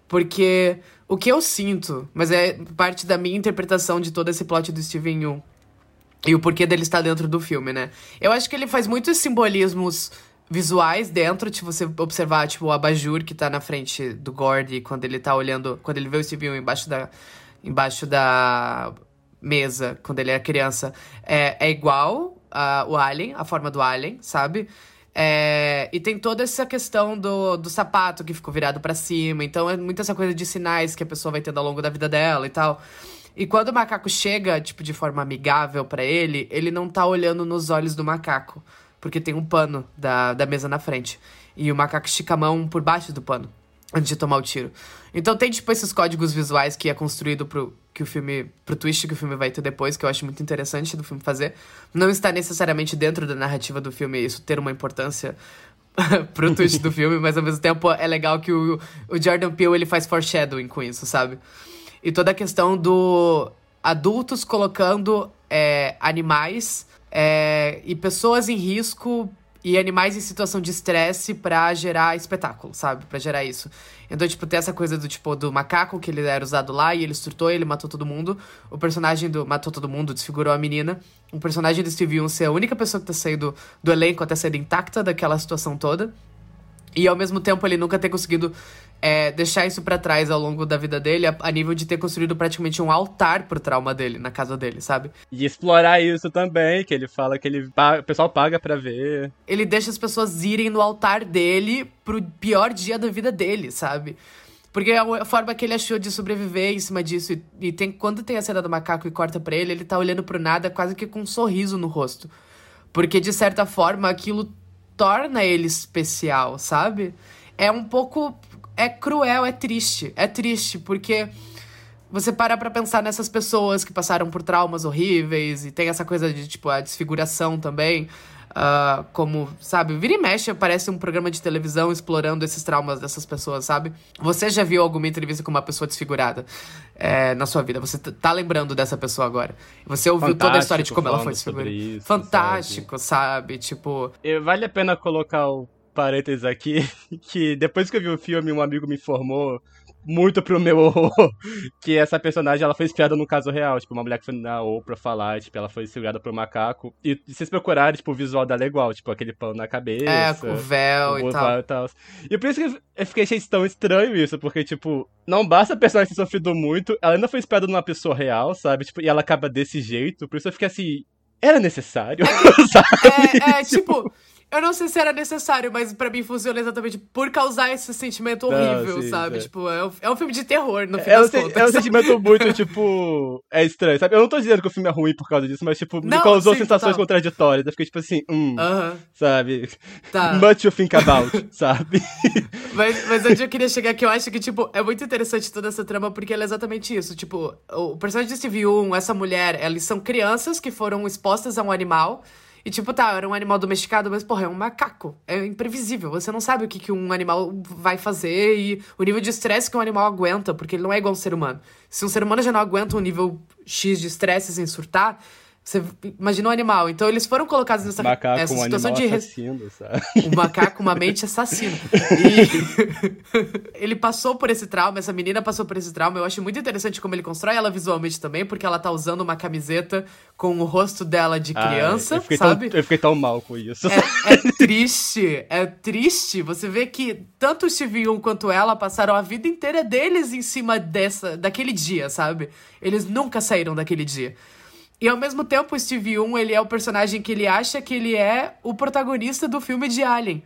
Porque o que eu sinto, mas é parte da minha interpretação de todo esse plot do Steven Yeun e o porquê dele estar dentro do filme, né? Eu acho que ele faz muitos simbolismos visuais dentro, tipo, você observar, tipo, o abajur que tá na frente do Gordy quando ele tá olhando, quando ele vê o Steve embaixo da, embaixo da mesa, quando ele é criança, é, é igual a, o Alien, a forma do Alien, sabe? É, e tem toda essa questão do, do sapato que ficou virado para cima, então é muita essa coisa de sinais que a pessoa vai tendo ao longo da vida dela e tal. E quando o macaco chega, tipo, de forma amigável para ele, ele não tá olhando nos olhos do macaco porque tem um pano da, da mesa na frente. E o macaco estica a mão por baixo do pano, antes de tomar o tiro. Então tem, tipo, esses códigos visuais que é construído pro, que o filme, pro twist que o filme vai ter depois, que eu acho muito interessante do filme fazer. Não está necessariamente dentro da narrativa do filme isso ter uma importância pro twist do filme, mas ao mesmo tempo é legal que o, o Jordan Peele ele faz foreshadowing com isso, sabe? E toda a questão do adultos colocando é, animais é, e pessoas em risco e animais em situação de estresse para gerar espetáculo, sabe? para gerar isso. Então, tipo, tem essa coisa do tipo do macaco que ele era usado lá e ele surtou, ele matou todo mundo. O personagem do matou todo mundo, desfigurou a menina. O personagem do Steve Young ser a única pessoa que tá saindo do elenco até sair intacta daquela situação toda. E ao mesmo tempo ele nunca ter conseguido é, deixar isso para trás ao longo da vida dele, a, a, nível de ter construído praticamente um altar pro trauma dele, na casa dele, sabe? E explorar isso também, que ele fala que ele o pessoal paga para ver. Ele deixa as pessoas irem no altar dele pro pior dia da vida dele, sabe? Porque é a forma que ele achou de sobreviver em cima disso. E, e tem, quando tem a cena do macaco e corta pra ele, ele tá olhando pro nada quase que com um sorriso no rosto. Porque, de certa forma, aquilo torna ele especial, sabe? É um pouco é cruel, é triste. É triste, porque você para pra pensar nessas pessoas que passaram por traumas horríveis e tem essa coisa de, tipo, a desfiguração também. Uh, como, sabe, vira e mexe, parece um programa de televisão explorando esses traumas dessas pessoas, sabe? Você já viu alguma entrevista com uma pessoa desfigurada é, na sua vida? Você tá lembrando dessa pessoa agora. Você ouviu Fantástico, toda a história de como ela foi desfigurada. Isso, Fantástico, sabe? sabe? Tipo. Vale a pena colocar o parênteses aqui, que depois que eu vi o filme, um amigo me informou muito pro meu horror que essa personagem ela foi inspirada no caso real. Tipo, uma mulher que foi na Oprah falar, tipo, ela foi segurada por um macaco. E, e vocês procurarem, tipo, o visual dela é igual, tipo, aquele pano na cabeça. É, com o véu o e, tal. e tal. E por isso que eu fiquei achei tão estranho isso, porque, tipo, não basta a personagem ter sofrido muito, ela ainda foi inspirada numa pessoa real, sabe? Tipo, e ela acaba desse jeito. Por isso eu fiquei assim, era necessário, é, é, tipo, eu não sei se era necessário, mas para mim funciona exatamente por causar esse sentimento horrível, não, sim, sabe? É. Tipo, é um, é um filme de terror, no fim é das um, contas. É um sentimento muito, tipo. É estranho, sabe? Eu não tô dizendo que o filme é ruim por causa disso, mas, tipo, não, me causou sim, sensações total. contraditórias. Eu fiquei, tipo assim, hum. Uh -huh. Sabe? Tá. Much you think about, sabe? mas, mas onde eu queria chegar que eu acho que, tipo, é muito interessante toda essa trama, porque ela é exatamente isso. Tipo, o personagem de Steve Young, essa mulher, eles são crianças que foram expostas a um animal. E tipo, tá, era um animal domesticado, mas, porra, é um macaco. É imprevisível. Você não sabe o que, que um animal vai fazer e o nível de estresse que um animal aguenta, porque ele não é igual um ser humano. Se um ser humano já não aguenta um nível X de estresse sem surtar, Você imagina um animal. Então eles foram colocados nessa, Macaco, nessa situação de. assassino, sabe? Um macaco, uma mente assassina. E ele passou por esse trauma, essa menina passou por esse trauma. Eu acho muito interessante como ele constrói ela visualmente também, porque ela tá usando uma camiseta com o rosto dela de Ah, criança, eu fiquei sabe? Tão, eu fiquei tão mal com isso. É, é triste, é triste. Você vê que tanto o Steve Young quanto ela passaram a vida inteira deles em cima dessa, daquele dia, sabe? Eles nunca saíram daquele dia. E ao mesmo tempo, o Steve Young, ele é o personagem que ele acha que ele é o protagonista do filme de Alien.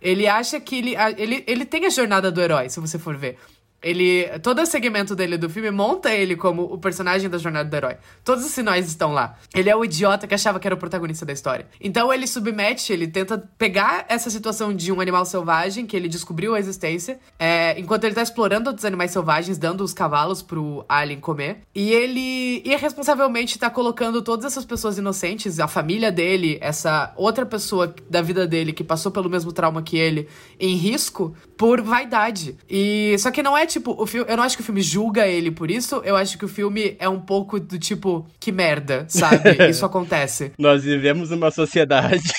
Ele acha que ele, ele, ele tem a jornada do herói, se você for ver. Ele, todo o segmento dele do filme monta ele como o personagem da jornada do herói. Todos os sinais estão lá. Ele é o idiota que achava que era o protagonista da história. Então ele submete, ele tenta pegar essa situação de um animal selvagem que ele descobriu a existência, é, enquanto ele tá explorando outros animais selvagens, dando os cavalos pro alien comer. E ele irresponsavelmente tá colocando todas essas pessoas inocentes, a família dele, essa outra pessoa da vida dele que passou pelo mesmo trauma que ele, em risco por vaidade. E só que não é tipo, o filme, eu não acho que o filme julga ele por isso, eu acho que o filme é um pouco do tipo, que merda, sabe? Isso acontece. Nós vivemos numa sociedade.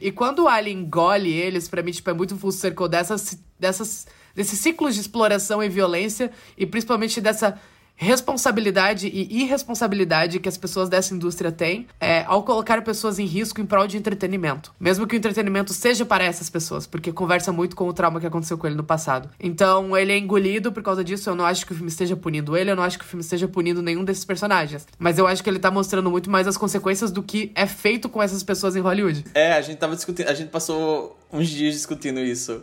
E quando o Alien engole eles, pra mim, tipo, é muito full circle dessas, dessas, desses ciclos de exploração e violência, e principalmente dessa responsabilidade e irresponsabilidade que as pessoas dessa indústria têm é, ao colocar pessoas em risco em prol de entretenimento. Mesmo que o entretenimento seja para essas pessoas, porque conversa muito com o trauma que aconteceu com ele no passado. Então, ele é engolido por causa disso. Eu não acho que o filme esteja punindo ele, eu não acho que o filme esteja punindo nenhum desses personagens. Mas eu acho que ele tá mostrando muito mais as consequências do que é feito com essas pessoas em Hollywood. É, a gente tava discutindo, a gente passou uns dias discutindo isso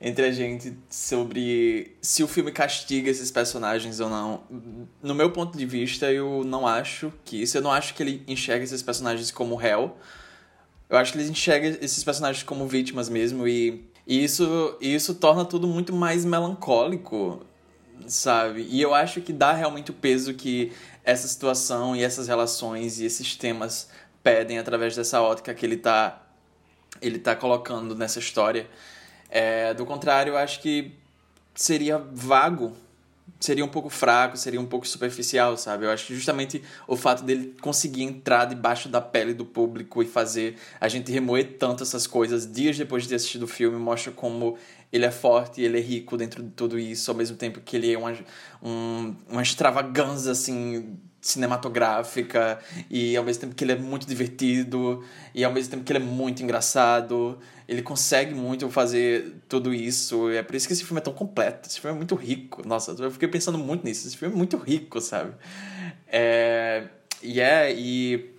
entre a gente sobre se o filme castiga esses personagens ou não. No meu ponto de vista, eu não acho que isso. Eu não acho que ele enxerga esses personagens como réu. Eu acho que ele enxerga esses personagens como vítimas mesmo e, e isso, isso torna tudo muito mais melancólico, sabe? E eu acho que dá realmente o peso que essa situação e essas relações e esses temas pedem através dessa ótica que ele tá, ele tá colocando nessa história. É, do contrário, acho que seria vago, seria um pouco fraco, seria um pouco superficial, sabe? Eu acho que justamente o fato dele conseguir entrar debaixo da pele do público e fazer a gente remoer tanto essas coisas dias depois de ter assistido o filme mostra como ele é forte ele é rico dentro de tudo isso, ao mesmo tempo que ele é uma, um, uma extravagância, assim, cinematográfica e ao mesmo tempo que ele é muito divertido e ao mesmo tempo que ele é muito engraçado ele consegue muito fazer tudo isso. É por isso que esse filme é tão completo. Esse filme é muito rico. Nossa eu fiquei pensando muito nisso. Esse filme é muito rico sabe? É, e é e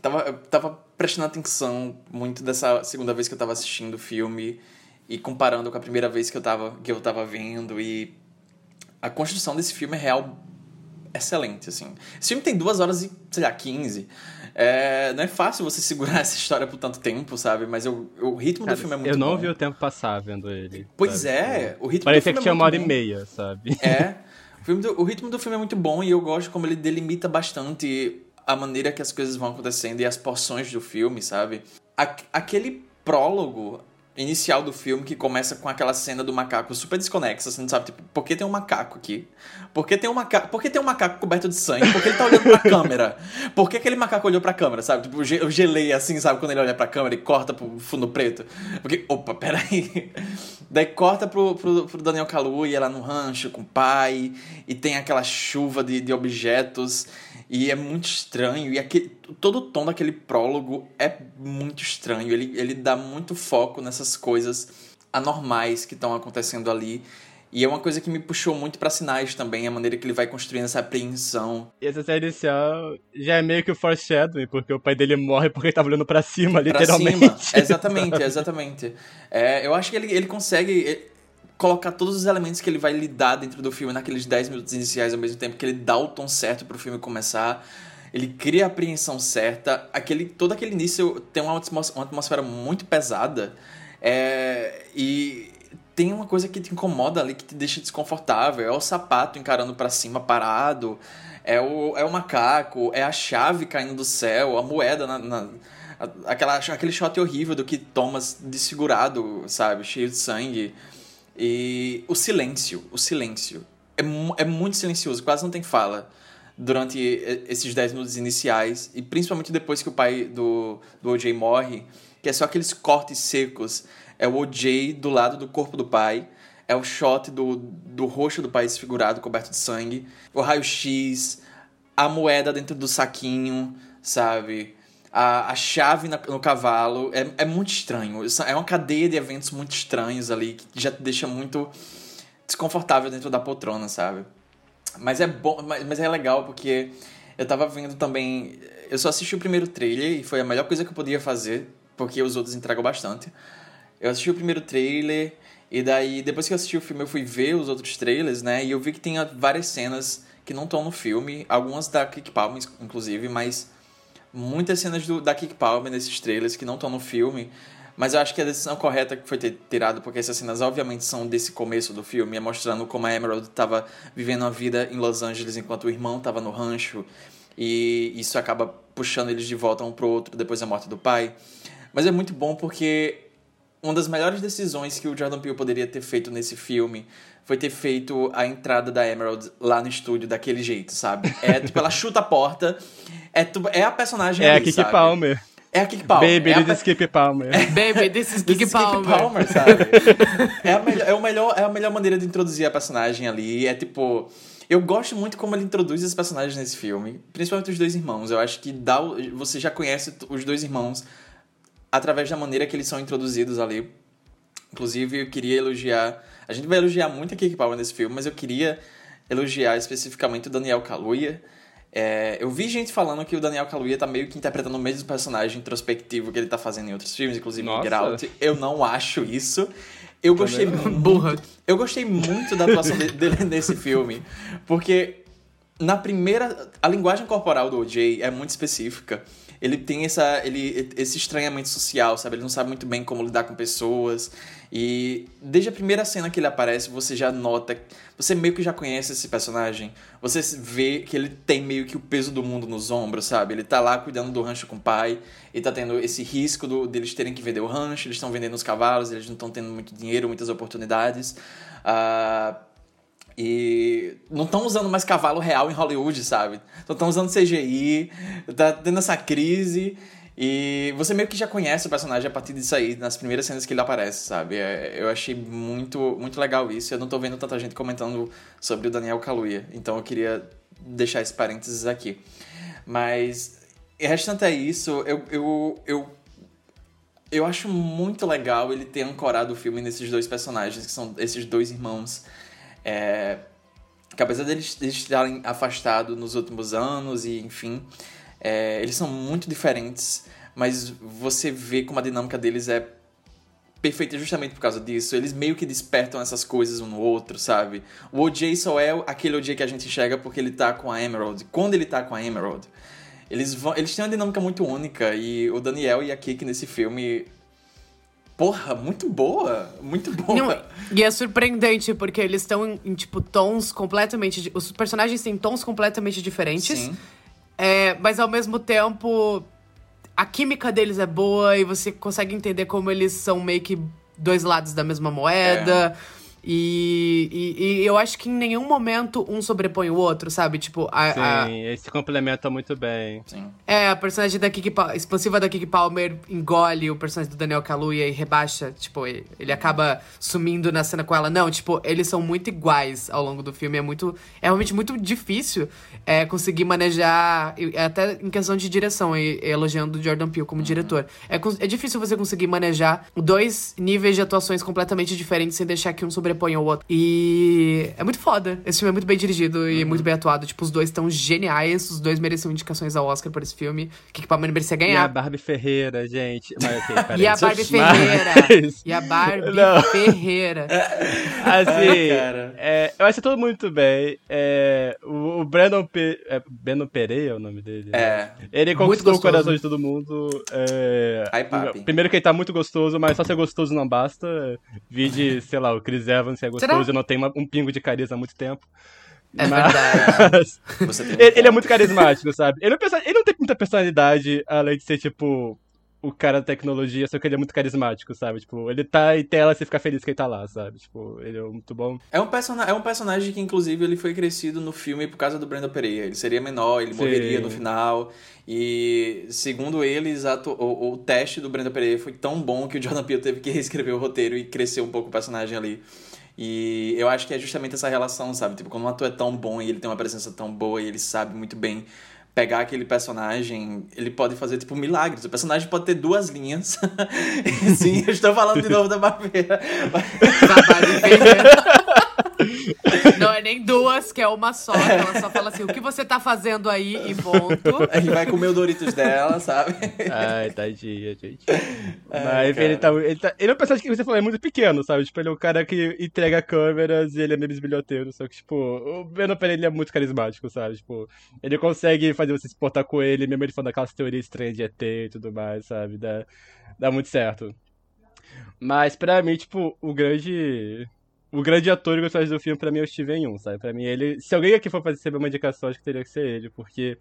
tava, tava prestando atenção muito dessa segunda vez que eu tava assistindo o filme e comparando com a primeira vez que eu tava que eu tava vendo. E a construção desse filme é real excelente, assim. Esse filme tem duas horas e, sei lá, 15. É, não é fácil você segurar essa história por tanto tempo, sabe? Mas eu, o ritmo Cara, do filme é muito eu não bom. vi o tempo passar vendo ele. Pois sabe? é, o ritmo Parecia do que filme tinha é uma hora muito e bom. meia, sabe? É. O, filme do- o ritmo do filme é muito bom e eu gosto como ele delimita bastante a maneira que as coisas vão acontecendo e as porções do filme, sabe? Aquele prólogo inicial do filme que começa com aquela cena do macaco super desconexa, você não sabe, tipo, por que tem um macaco aqui? Por que tem um macaco, por que tem um macaco coberto de sangue? Por que ele tá olhando pra câmera? Por que aquele macaco olhou pra câmera, sabe? Tipo, eu ge- eu gelei assim, sabe? Quando ele olha pra câmera e corta pro fundo preto. Porque, opa, peraí. Daí corta pro, pro, pro Daniel Kaluuya lá no rancho com o pai e tem aquela chuva de, de objetos e é muito estranho. E aquele, todo o tom daquele prólogo é muito estranho. Ele, ele dá muito foco nessas coisas anormais que estão acontecendo ali. E é uma coisa que me puxou muito pra sinais também, a maneira que ele vai construindo essa apreensão. E essa cena inicial já é meio que o foreshadowing, porque o pai dele morre porque ele tava olhando pra cima, Pra literalmente. cima. Exatamente, exatamente. É, eu acho que ele, ele consegue eh, colocar todos os elementos que ele vai lidar dentro do filme naqueles 10 minutos iniciais ao mesmo tempo que ele dá o tom certo pro filme começar. Ele cria a apreensão certa. Aquele, todo aquele início tem uma atmosfera muito pesada. É, e tem uma coisa que te incomoda ali, que te deixa desconfortável. É o sapato encarando pra cima, parado. É o, é o macaco. É a chave caindo do céu. A moeda na... na- aquela, aquele shot horrível do que Thomas desfigurado, sabe? Cheio de sangue. E o silêncio. O silêncio. É, é muito silencioso. Quase não tem fala durante esses 10 minutos iniciais, e principalmente depois que o pai do, do OJ morre, que é só aqueles cortes secos. É o OJ do lado do corpo do pai, é o shot do, do rosto do pai desfigurado, coberto de sangue, o raio-x, a moeda dentro do saquinho, sabe? A, a chave na- no cavalo. É, é muito estranho. É uma cadeia de eventos muito estranhos ali, que já te deixa muito desconfortável dentro da poltrona, sabe? Mas é bom, mas, mas é legal porque eu tava vendo também. Eu só assisti o primeiro trailer e foi a melhor coisa que eu podia fazer, porque os outros entregam bastante. Eu assisti o primeiro trailer e daí, depois que eu assisti o filme, eu fui ver os outros trailers, né? E eu vi que tem várias cenas que não estão no filme, algumas da Kick Palmer, inclusive, mas muitas cenas do, da Kick Palmer nesses trailers que não estão no filme. Mas eu acho que a decisão correta que foi ter tirado, porque essas cenas obviamente são desse começo do filme, é mostrando como a Emerald estava vivendo a vida em Los Angeles enquanto o irmão estava no rancho. E isso acaba puxando eles de volta um pro outro depois da morte do pai. Mas é muito bom porque uma das melhores decisões que o Jordan Peele poderia ter feito nesse filme foi ter feito a entrada da Emerald lá no estúdio daquele jeito, sabe? É tipo, ela chuta a porta, é, tu- é a personagem É a ali, Kiki sabe? Palmer. É a Kiki Palmer. Baby, é a this is Kiki Palmer. Baby, this is Kiki Palmer. Palmer, sabe? é, a melhor, é, o melhor, é a melhor maneira de introduzir a personagem ali. É tipo. Eu gosto muito como ele introduz os personagens nesse filme, principalmente os dois irmãos. Eu acho que dá, você já conhece os dois irmãos através da maneira que eles são introduzidos ali. Inclusive, eu queria elogiar. A gente vai elogiar muito a Kiki Palmer nesse filme, mas eu queria elogiar especificamente o Daniel Kaluuya. É, eu vi gente falando que o Daniel Kaluuya tá meio que interpretando o mesmo personagem introspectivo que ele tá fazendo em outros filmes, inclusive no Nossa. Get Out. Eu não acho isso. Eu gostei muito. Burra. Eu gostei muito da atuação de- dele nesse filme, porque na primeira a linguagem corporal do OJ é muito específica. Ele tem essa ele esse estranhamento social, sabe? Ele não sabe muito bem como lidar com pessoas. E desde a primeira cena que ele aparece, você já nota, você meio que já conhece esse personagem. Você vê que ele tem meio que o peso do mundo nos ombros, sabe? Ele tá lá cuidando do rancho com o pai, e tá tendo esse risco do, deles terem que vender o rancho, eles estão vendendo os cavalos, eles não estão tendo muito dinheiro, muitas oportunidades. Ah, e não estão usando mais cavalo real em Hollywood, sabe? Então estão usando CGI, tá tendo essa crise. E você meio que já conhece o personagem a partir disso aí, nas primeiras cenas que ele aparece, sabe? É, Eu achei muito, muito legal isso. Eu não tô vendo tanta gente comentando sobre o Daniel Kaluuya. Então eu queria deixar esse parênteses aqui. Mas, restante a isso, eu, eu, eu eu acho muito legal ele ter ancorado o filme nesses dois personagens, que são esses dois irmãos. É, que apesar deles, deles estarem afastados nos últimos anos e enfim, é, eles são muito diferentes, mas você vê como a dinâmica deles é perfeita justamente por causa disso. Eles meio que despertam essas coisas um no outro, sabe? O OJ só é aquele OJ que a gente enxerga porque ele tá com a Emerald. Quando ele tá com a Emerald, eles, vão, eles têm uma dinâmica muito única e o Daniel e a Kiki nesse filme. Porra, muito boa! Muito boa! Não, e é surpreendente, porque eles estão em, em, tipo, tons completamente. Os personagens têm tons completamente diferentes. Sim. É, mas ao mesmo tempo, a química deles é boa e você consegue entender como eles são meio que dois lados da mesma moeda. E, e, e eu acho que em nenhum momento um sobrepõe o outro, sabe? Tipo, a, a- Sim, eles se complementam muito bem. Sim. é, a personagem da Kiki Pa- expansiva da Kiki Palmer engole o personagem do Daniel Kaluuya e rebaixa, tipo, ele, ele acaba sumindo na cena com ela. Não, tipo, eles são muito iguais ao longo do filme. É muito. É realmente muito difícil é, conseguir manejar, e- até em questão de direção, e, elogiando o Jordan Peele como diretor. É, é difícil você conseguir manejar dois níveis de atuações completamente diferentes sem deixar que um sobreponha o outro. E é muito foda. Esse filme é muito bem dirigido e muito bem atuado. Tipo, os dois estão geniais. Os dois mereciam indicações ao Oscar por esse filme. Que Palmer merecia E a ganhar. Barbie Ferreira, gente. Mas, ok, peraí. E a Barbie Mas- Ferreira. E a Barbie Não. Ferreira. Assim, cara. é, eu acho tudo muito bem. É, o, o Brandon, Pe é, Brandon Pereira é o nome dele? né? É. Ele Muito conquistou o coração de todo mundo. É, Ai, primeiro que ele tá muito gostoso, mas só ser gostoso não basta. Vi de, sei lá, o Chris Evans ser Será? gostoso e não tem uma- um pingo de carisma há muito tempo. É Mas- verdade. Você tem ele, ele é muito carismático, sabe? Ele não, pensa- ele não tem muita personalidade, além de ser, tipo, o cara da tecnologia, só que ele é muito carismático, sabe? Tipo, ele tá em tela, você fica feliz que ele tá lá, sabe? Tipo, ele é muito bom. É um, person é um personagem que, inclusive, ele foi crescido no filme por causa do Brandon Pereira. Ele seria menor, ele Sim. morreria no final. E, segundo eles, a to- o, o teste do Brandon Pereira foi tão bom que o Jordan Peele teve que reescrever o roteiro e crescer um pouco o personagem ali. E eu acho que é justamente essa relação, sabe? Tipo, quando um ator é tão bom e ele tem uma presença tão boa e ele sabe muito bem pegar aquele personagem, ele pode fazer, tipo, milagres. O personagem pode ter duas linhas. Sim, eu estou falando de novo da barbeira. Não é nem duas, que é uma só. Ela só fala assim: o que você tá fazendo aí e ponto. Ele vai comer o Doritos dela, sabe? Ai, tadinha, gente. Ai, Mas cara. ele tá, ele tá. Ele é um personagem que você falou, é muito pequeno, sabe? Tipo, ele é um cara que entrega câmeras e ele é meio bisbilhoteiro. Só que, tipo, o Breno Pereira ele é muito carismático, sabe? Tipo, ele consegue fazer você se portar com ele, mesmo ele falando aquelas teorias estranhas de ET e tudo mais, sabe? Dá, dá muito certo. Mas pra mim, tipo, o grande. O grande ator e personagem do filme, pra mim, é o Steven Yeun, sabe? Pra mim, ele. Se alguém aqui for receber uma indicação, acho que teria que ser ele, porque.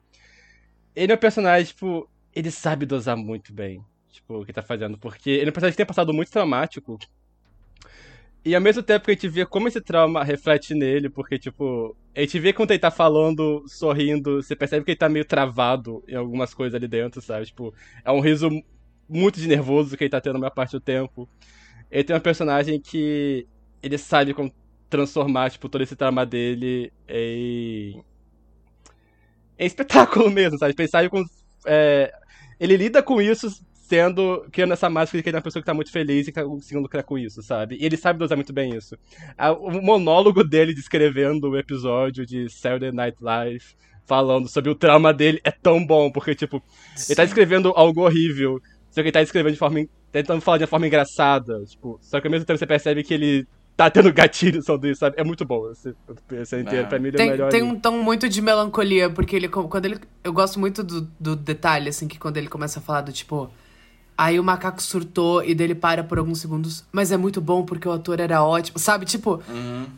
Ele é um personagem, tipo. Ele sabe dosar muito bem, tipo, o que tá fazendo. Porque ele é um personagem que tem passado muito traumático. E ao mesmo tempo que a gente vê como esse trauma reflete nele, porque, tipo, a gente vê quando ele tá falando, sorrindo, você percebe que ele tá meio travado em algumas coisas ali dentro, sabe? Tipo, é um riso muito de nervoso que ele tá tendo a maior parte do tempo. Ele tem um personagem que ele sabe como transformar, tipo, todo esse trauma dele em. em espetáculo mesmo, sabe? Ele sabe com. é, Ele lida com isso sendo. criando essa máscara de que ele é uma pessoa que tá muito feliz e que tá conseguindo lucrar com isso, sabe? E ele sabe dosar muito bem isso. O monólogo dele descrevendo o episódio de Saturday Night Live. Falando sobre o trauma dele é tão bom, porque, tipo, ele tá descrevendo algo horrível, só que ele tá descrevendo de forma. en- tentando falar de uma forma engraçada. Tipo, só que ao mesmo tempo você percebe que ele tá tendo gatilho sobre isso, sabe? É muito bom esse, esse inteiro. É. Pra mim, ele é Tem, melhor. tem ali. um tom muito de melancolia, porque ele, quando ele. Eu gosto muito do, do detalhe, assim, que quando ele começa a falar do tipo. Aí o macaco surtou e dele para por alguns segundos. Mas é muito bom porque o ator era ótimo. Sabe, tipo,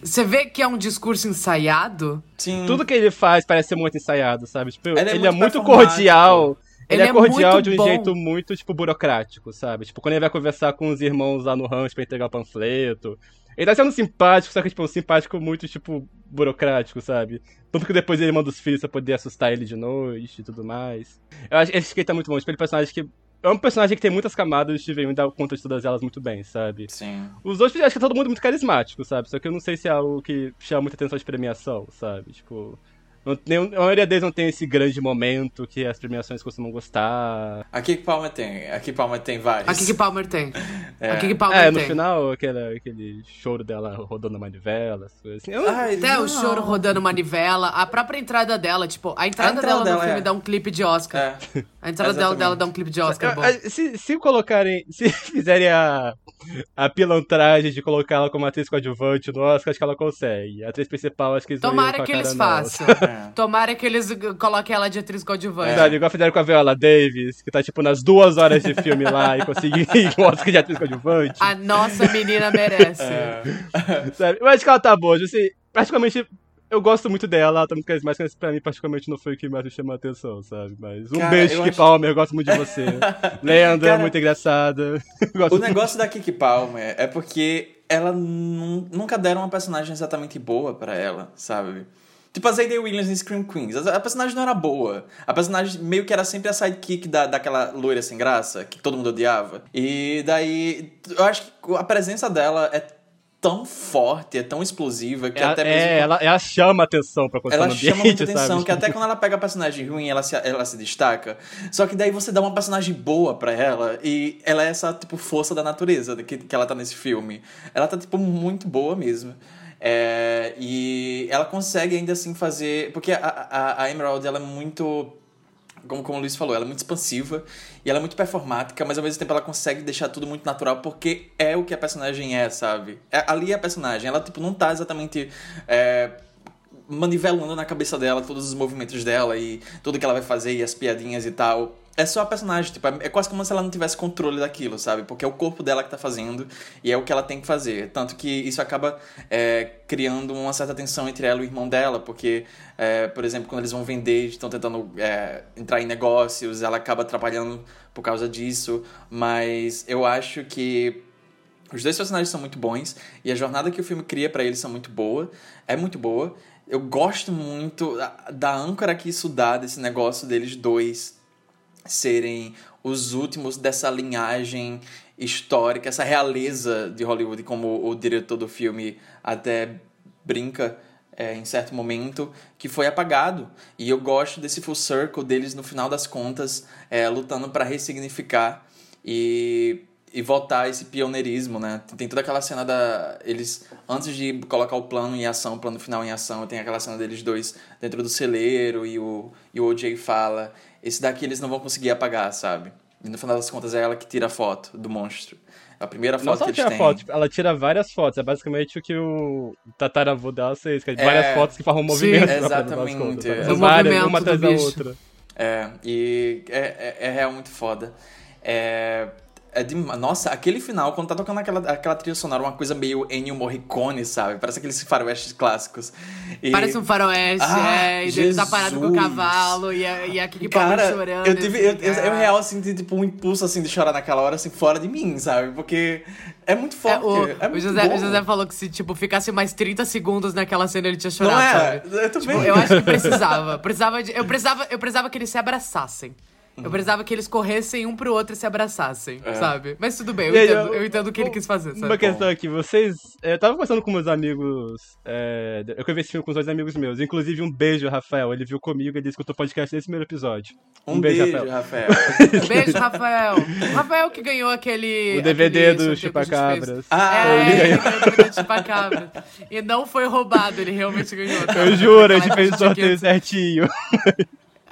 você vê que é um discurso ensaiado. Sim. Tudo que ele faz parece ser muito ensaiado, sabe? Tipo, Ele ele, é é muito muito performático. cordial. Ele, Ele é é cordial muito de um bom. jeito muito, tipo, burocrático, sabe? Tipo, quando ele vai conversar com os irmãos lá no rancho pra entregar o panfleto. Ele tá sendo simpático, só que, tipo, um simpático muito, tipo, burocrático, sabe? Tanto que depois ele manda os filhos pra poder assustar ele de noite e tudo mais. Eu acho, acho que ele tá muito bom. Tipo, ele é um personagem que. É um personagem que tem muitas camadas e Steven Yeun dá conta de todas elas muito bem, sabe? Sim. Os outros, acho que é todo mundo muito carismático, sabe? Só que eu não sei se é algo que chama muita atenção de premiação, sabe? Tipo. Não, nenhum- a maioria deles não tem esse grande momento que as premiações costumam gostar. A Kiki Palmer tem. A Kiki Palmer tem vários. A Kiki Palmer tem. É. A Kiki Palmer É, no tem. final, aquele, aquele choro dela rodando a manivela, as coisas assim. Eu- Ai, Até não. o choro rodando manivela, a própria entrada dela, tipo, a entrada, entrada dela no dela, filme é. dá um clipe de Oscar. É. A entrada dela, dela dá um clipe de Oscar, bom. Eu- se, se colocarem. Se fizerem a, a pilantragem de colocar ela como atriz coadjuvante no Oscar, acho que ela consegue. A atriz principal, acho que eles não Tomara que com a eles façam. É. Tomara que eles coloquem ela de atriz coadjuvante. Sabe, igual fizeram com a Viola Davis, que tá tipo nas duas horas de filme lá e conseguiu um Oscar de atriz coadjuvante. A nossa menina merece. É. Sabe? Eu acho que ela tá boa, assim, praticamente. Eu gosto muito dela, ela tá muito carismática, mas pra mim, particularmente, não foi o que mais me chamou a atenção, sabe? Mas um Cara, beijo, Kiki acho- Palmer, eu gosto muito de você. Lenda, Cara, muito engraçada. O negócio da Kiki Palmer é porque ela nun- nunca deram uma personagem exatamente boa pra ela, sabe? Tipo a Zadie Williams em Scream Queens. A a personagem não era boa. A personagem meio que era sempre a sidekick da, daquela loira sem graça, que todo mundo odiava. E daí, eu acho que a presença dela é tão forte, é tão explosiva, que Ela, até mesmo... é, ela, ela chama atenção pra continuar Ela no ambiente, chama muita atenção, sabe? que até quando ela pega a personagem ruim, ela se, ela se destaca. Só que daí você dá uma personagem boa pra ela, e ela é essa, tipo, força da natureza que, que ela tá nesse filme. Ela tá, tipo, muito boa mesmo. É, e ela consegue ainda assim fazer. Porque a, a, a Emerald, ela é muito. Como, como o Luiz falou, ela é muito expansiva e ela é muito performática, mas ao mesmo tempo ela consegue deixar tudo muito natural porque é o que a personagem é, sabe? É, ali é a personagem. Ela, tipo, não tá exatamente. é, manivelando na cabeça dela todos os movimentos dela e tudo que ela vai fazer e as piadinhas e tal. é só a personagem, tipo, é quase como se ela não tivesse controle daquilo, sabe? Porque é o corpo dela que tá fazendo e é o que ela tem que fazer. Tanto que isso acaba é, criando uma certa tensão entre ela e o irmão dela, porque, é, por exemplo, quando eles vão vender, estão tentando é, entrar em negócios, ela acaba atrapalhando por causa disso. Mas eu acho que os dois personagens são muito bons e a jornada que o filme cria para eles são muito boa, é muito boa. Eu gosto muito da âncora que isso dá desse negócio deles dois serem os últimos dessa linhagem histórica, essa realeza de Hollywood, como o diretor do filme até brinca é, em certo momento, que foi apagado. E eu gosto desse full circle deles, no final das contas, é, lutando para ressignificar e, e voltar esse pioneirismo, né? Tem toda aquela cena da... Eles, antes de colocar o plano em ação, o plano final em ação, tem aquela cena deles dois dentro do celeiro e o, e o OJ fala esse daqui eles não vão conseguir apagar, sabe? E no final das contas é ela que tira a foto do monstro. É a primeira foto não só que eles tira têm. foto, tipo, ela tira várias fotos. É basicamente o que o tataravô dela fez, que é várias fotos que formam um movimento. Sim, no final das exatamente. contas, É. Várias, movimento uma atrás da outra. É, e é, é, é real muito foda. É, é de, nossa, aquele final, quando tá tocando aquela, aquela trilha sonora, uma coisa meio Ennio Morricone, sabe? Parece aqueles faroestes clássicos. E- Parece um faroeste, Ah, é, e ele tá parado com o cavalo, e a, e a Kiki Cara, chorando. eu tive. Eu, assim, eu, eu cara. real assim, tipo, um impulso assim de chorar naquela hora, assim, fora de mim, sabe? Porque é muito É, forte. o, é o muito José, bom. o José falou que se, tipo, ficasse mais 30 segundos naquela cena, ele tinha Não chorado, é? sabe? Eu também. Tipo, eu acho que precisava. precisava de, eu, precisava, eu precisava que eles se abraçassem. Eu precisava que eles corressem um pro outro e se abraçassem, É. sabe? Mas tudo bem, eu entendo, eu- eu entendo o que ele quis fazer, sabe? Uma questão aqui, vocês. Eu tava conversando com meus amigos. É, eu vi esse filme com os dois amigos meus. Inclusive, um beijo, Rafael. Ele viu comigo, ele escutou o podcast nesse primeiro episódio. Um, beijo, Rafael. Rafael. Beijo, Rafael. Rafael que ganhou aquele. O DVD aquele do Chupacabras. Ah, é, ele ele ganhou. o DVD do Chupacabras. E não foi roubado, ele realmente ganhou. tá? Eu juro, a gente fez o sorteio 500 certinho.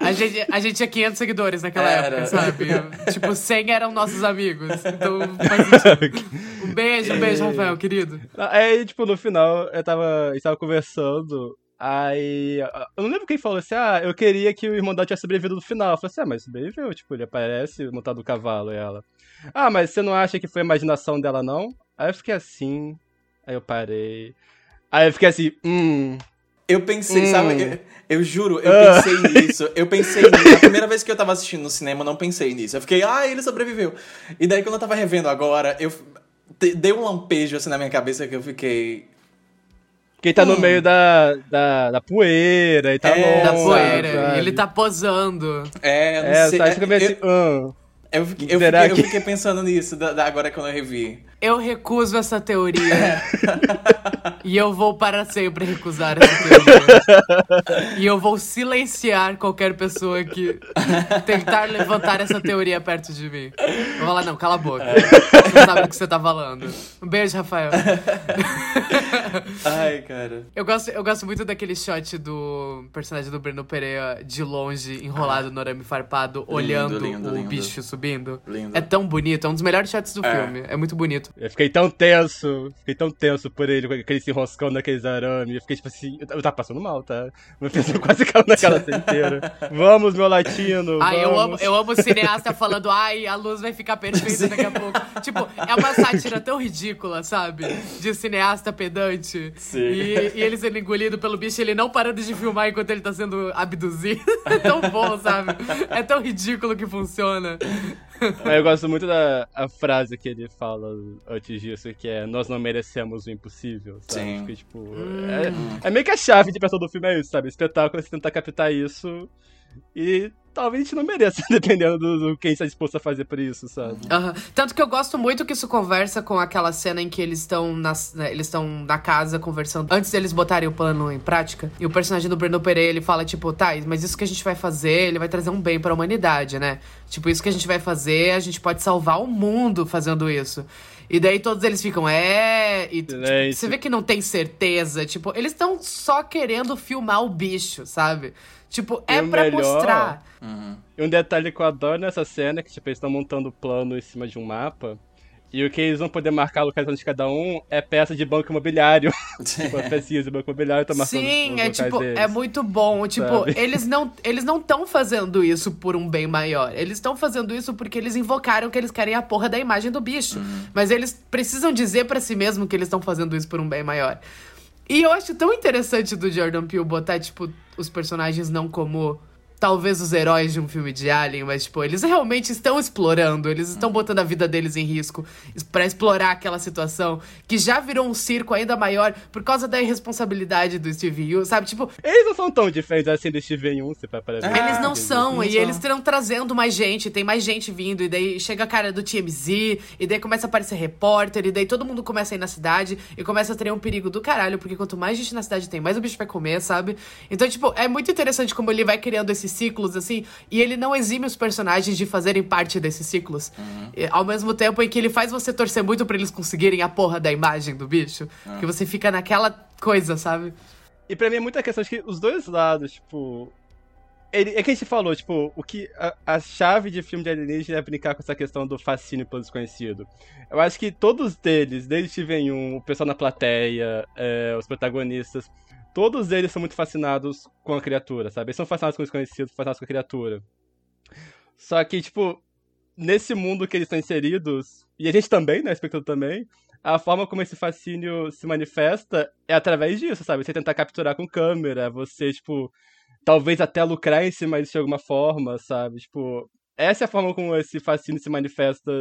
A gente, a gente tinha 500 seguidores naquela Era. época, sabe? Tipo, 100 eram nossos amigos. Então faz. Um beijo, um beijo, Rafael, querido. Aí, tipo, no final, eu tava, a gente tava conversando. Aí, eu não lembro quem falou assim, ah, eu queria que o irmão dela tivesse sobrevivido no final. Eu falei assim, ah, mas sobreviveu, tipo, ele aparece montado no cavalo e ela. Ah, mas você não acha que foi a imaginação dela, não? Aí eu fiquei assim, aí eu parei. Aí eu fiquei assim, hum. Eu pensei, Hum. sabe? Eu, eu juro, eu Ah. pensei nisso. Eu pensei nisso. A primeira vez que eu tava assistindo no cinema, eu não pensei nisso. Eu fiquei, ah, ele sobreviveu. E daí, quando eu tava revendo agora, eu dei um lampejo assim na minha cabeça que eu fiquei. Quem tá no Hum. meio da, da, da poeira e tá É, longe, Da poeira. sabe? Ele tá posando. É, eu não É, sei. tá, fica meio eu, assim, hum. Eu, fiquei, eu, fiquei, eu que- fiquei pensando nisso da, da- agora quando eu revi. Eu recuso essa teoria. e eu vou para sempre recusar essa teoria. e eu vou silenciar qualquer pessoa que tentar levantar essa teoria perto de mim. Eu vou falar, não, cala a boca. Você não sabe do que você tá falando. Um beijo, Rafael. Ai, cara. Eu gosto, eu gosto muito daquele shot do personagem do Breno Pereira de longe, enrolado no arame farpado, olhando lindo, o lindo. bicho subindo. Lindo. É tão bonito, é um dos melhores shots do É. filme. É muito bonito. Eu fiquei tão tenso, fiquei tão tenso por ele, com aquele se enroscando naqueles arames. Eu fiquei tipo assim, eu, tava passando mal, tá? Meu peso quase caiu naquela cena inteira. Vamos, meu latino. Ai, eu amo, vamos. eu amo o cineasta falando, ai, a luz vai ficar perfeita daqui a pouco. Tipo, é uma sátira tão ridícula, sabe? De cineasta pedante. Sim. E, e ele sendo engolido pelo bicho, ele não parando de filmar enquanto ele tá sendo abduzido. É tão bom, sabe? É tão ridículo que funciona. Mas eu gosto muito da a frase que ele fala antes disso, que é nós não merecemos o impossível, sabe? Sim. Porque, tipo, é, é meio que a chave de pessoa do filme é isso, sabe? Espetáculo é você tentar captar isso e talvez a gente não mereça, dependendo do, do quem está disposto a fazer por isso, sabe? Aham. Tanto que eu gosto muito que isso conversa com aquela cena em que eles estão nas- né, eles estão na casa conversando antes deles botarem o plano em prática. E o personagem do Bruno Pereira, ele fala tipo, tá, mas isso que a gente vai fazer, ele vai trazer um bem pra humanidade, né? Tipo, isso que a gente vai fazer, a gente pode salvar o mundo fazendo isso. E daí todos eles ficam, é. E tipo, Silêncio. você vê que não tem certeza. Tipo, eles estão só querendo filmar o bicho, sabe? Tipo, é o pra mostrar. E um detalhe que eu adoro nessa cena é que, tipo, eles estão montando o plano em cima de um mapa. E o que eles vão poder marcar a localização de cada um é peça de banco imobiliário. tipo, é pecinhas de banco imobiliário tá marcando Sim, os é tipo, deles. é muito bom. Tipo, Sabe? eles não eles não estão fazendo isso por um bem maior. Eles estão fazendo isso porque eles invocaram que eles querem a porra da imagem do bicho. Mas eles precisam dizer pra si mesmo que eles estão fazendo isso por um bem maior. E eu acho tão interessante do Jordan Peele botar, tipo, os personagens não como talvez os heróis de um filme de Alien, mas, tipo, eles realmente estão explorando, eles estão botando a vida deles em risco pra explorar aquela situação que já virou um circo ainda maior por causa da irresponsabilidade do Steve Yu, sabe? Tipo, Eles não são tão diferentes assim do Steven 1, se vai parecer. Ah, eles não eles são, não e são. eles estão trazendo mais gente, tem mais gente vindo, e daí chega a cara do TMZ, e daí começa a aparecer repórter, e daí todo mundo começa a ir na cidade, e começa a ter um perigo do caralho, porque quanto mais gente na cidade tem, mais o bicho vai comer, sabe? Então, tipo, é muito interessante como ele vai criando esses ciclos, assim, e ele não exime os personagens de fazerem parte desses ciclos. E, ao mesmo tempo em que ele faz você torcer muito pra eles conseguirem a porra da imagem do bicho, que você fica naquela coisa, sabe? E pra mim é muita questão de que os dois lados, tipo. Ele, é que a gente falou, tipo, o que. A, a chave de filme de alienígena é brincar com essa questão do fascínio pelo desconhecido. Eu acho que todos deles, desde Steven um, o pessoal na plateia, é, os protagonistas, todos eles são muito fascinados com a criatura, sabe? Eles são fascinados com o desconhecido, fascinados com a criatura. Só que, tipo, nesse mundo que eles estão inseridos, e a gente também, né, espectador também, a forma como esse fascínio se manifesta é através disso, sabe? Você tentar capturar com câmera, você, tipo, talvez até lucrar em cima disso de alguma forma, sabe? Tipo, essa é a forma como esse fascínio se manifesta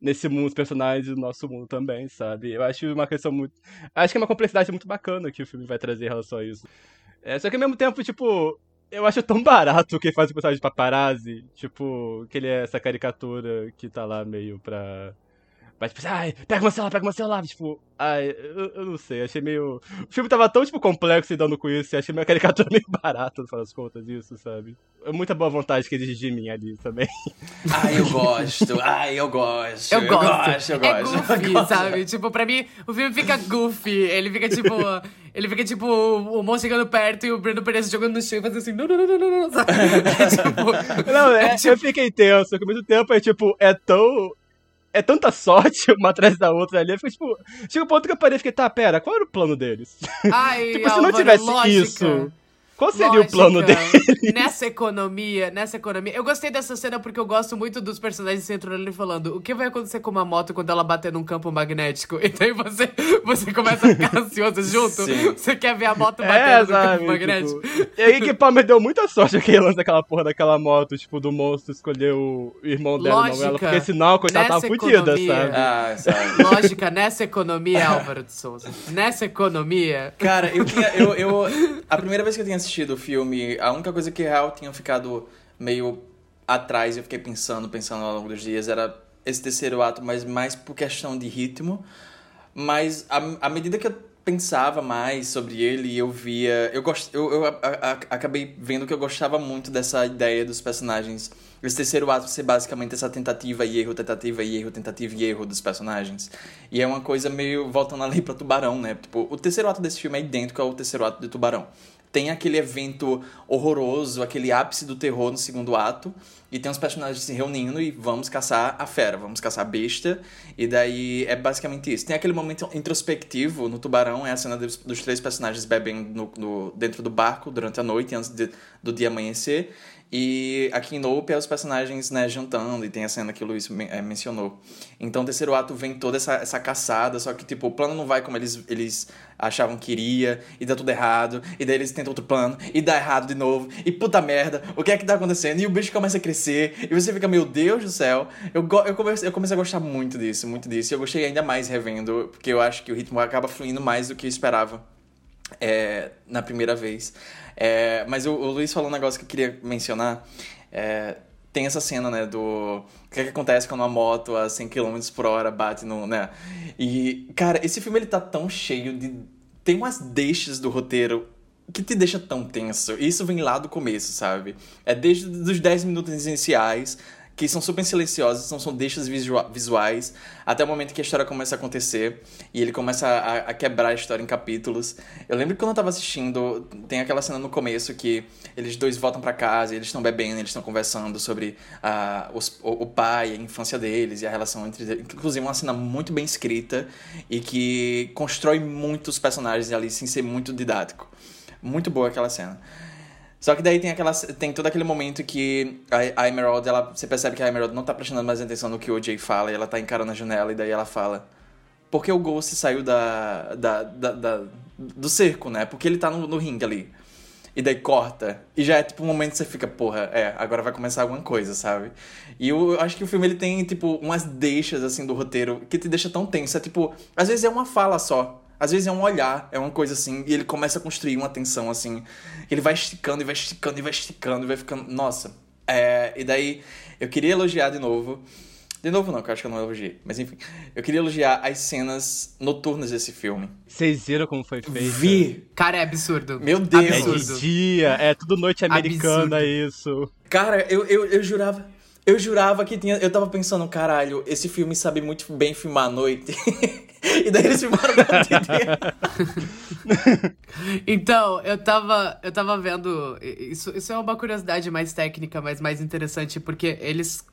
nesse mundo, os personagens do nosso mundo também, sabe? Eu acho uma questão muito. Acho que é uma complexidade muito bacana que o filme vai trazer em relação a isso. É, só que ao mesmo tempo, tipo, eu acho tão barato que faz o personagem de paparazzi, tipo, que ele é essa caricatura que tá lá meio pra. Mas, tipo, ai, pega meu celular, pega meu celular. Tipo, ai, eu, eu não sei, achei meio. O filme tava tão, tipo, complexo e dando com isso, e achei meio caricatura meio barata, no final das contas, isso, sabe? É muita boa vontade que exige de mim ali também. Ai, eu gosto. Ai, eu gosto. Eu gosto. eu é gosto. goofy, eu gosto. sabe? Tipo, pra mim, o filme fica goofy. Ele fica tipo. ele fica tipo o monstro chegando perto e o Breno Pereira jogando no chão e fazendo assim. Não, não, não, não, não, não. Sabe? É tipo. Não, é, tipo- eu fiquei tenso, ao mesmo tempo é tipo, é tão. É tanta sorte uma atrás da outra ali. Eu fiquei, tipo, chega um ponto que eu parei e fiquei, tá, pera, qual era o plano deles? Ai, tipo, se não Álvaro, tivesse lógica. isso, qual seria o plano Lógica. deles? Nessa economia, nessa economia. Eu gostei dessa cena porque eu gosto muito dos personagens se entrando ali falando o que vai acontecer com uma moto quando ela bater num campo magnético. E daí você, você começa a ficar ansioso junto. Sim. Você quer ver a moto É, batendo no campo magnético. Tipo, e aí que Palmer deu muita sorte aquele lance daquela porra daquela moto, tipo, do monstro escolher o irmão dela, não Lógica. ela, porque senão a coitada tava fudida, economia. sabe? Ah, sabe. Lógica, nessa economia, Álvaro de Souza. Nessa economia. Cara, eu tinha. Eu, eu, a primeira vez que eu tinha assistido o filme, a única coisa que real tinha ficado meio atrás, eu fiquei pensando, pensando ao longo dos dias, era esse terceiro ato, mas mais por questão de ritmo. Mas à, à medida que eu pensava mais sobre ele, eu via. Eu, gost, eu, eu a- a- acabei vendo que eu gostava muito dessa ideia dos personagens. Esse terceiro ato ser basicamente essa tentativa e erro, tentativa e erro, tentativa e erro dos personagens. E é uma coisa meio voltando ali pra Tubarão, né? Tipo, o terceiro ato desse filme é idêntico ao terceiro ato de Tubarão. Tem aquele evento horroroso, aquele ápice do terror no segundo ato, e tem os personagens se reunindo e vamos caçar a fera, vamos caçar a besta, e daí é basicamente isso. Tem aquele momento introspectivo no Tubarão, é a cena dos, dos três personagens bebendo no, no- dentro do barco durante a noite, antes de- do dia amanhecer, e aqui em Nope é os personagens né, jantando, e tem a cena que o Luiz eh, mencionou. Então o terceiro ato vem toda essa, essa caçada, só que tipo, o plano não vai como eles, eles achavam que iria, e dá tudo errado, e daí eles tentam outro plano, e dá errado de novo, e puta merda, o que é que tá acontecendo? E o bicho começa a crescer, e você fica, meu Deus do céu. Eu, eu, comecei, eu comecei a gostar muito disso, muito disso, e eu gostei ainda mais revendo, porque eu acho que o ritmo acaba fluindo mais do que eu esperava é, na primeira vez. É, mas o, o Luiz falou um negócio que eu queria mencionar. É, tem essa cena, né, do... O que, é que acontece quando uma moto a 100 km por hora bate no... né? E, cara, esse filme ele tá tão cheio de... Tem umas deixas do roteiro que te deixa tão tenso. E isso vem lá do começo, sabe? É desde os 10 minutos iniciais que são super silenciosas, são, são deixas visua- visuais, até o momento que a história começa a acontecer e ele começa a, a quebrar a história em capítulos. Eu lembro que quando eu tava assistindo, tem aquela cena no começo que eles dois voltam pra casa, eles estão bebendo, eles estão conversando sobre ah, os- o, o pai, a infância deles e a relação entre eles. Inclusive, uma cena muito bem escrita e que constrói muito os personagens ali sem ser muito didático. Muito boa aquela cena. Só que daí tem aquela tem todo aquele momento que a, a Emerald, ela, você percebe que a Emerald não tá prestando mais atenção no que o Jay fala, e ela tá encarando a janela e daí ela fala: "Por que o Ghost saiu da, da, da, da- do cerco, né? Porque ele tá no, no ringue ali". E daí corta. E já é tipo um momento que você fica, porra, é, agora vai começar alguma coisa, sabe? E eu, eu acho que o filme ele tem, tipo, umas deixas, assim, do roteiro que te deixa tão tenso. É tipo, às vezes é uma fala só. Às vezes é um olhar, é uma coisa assim, e ele começa a construir uma tensão, assim. Ele vai esticando e vai esticando e vai esticando e vai ficando. Nossa. É, e daí, eu queria elogiar de novo. De novo não, que eu acho que eu não elogiei. Mas enfim, eu queria elogiar as cenas noturnas desse filme. Vocês viram como foi feito? Vi! Cara, é absurdo. Meu Deus! É Absurdo. de dia, é tudo noite americana Absurdo. isso. Cara, eu, eu, eu jurava. Eu jurava que tinha. Eu tava pensando, caralho, esse filme sabe muito bem filmar à noite. e daí eles filmaram o dia. Então, eu tava, eu tava vendo. Isso, isso é uma curiosidade mais técnica, mas mais interessante, porque eles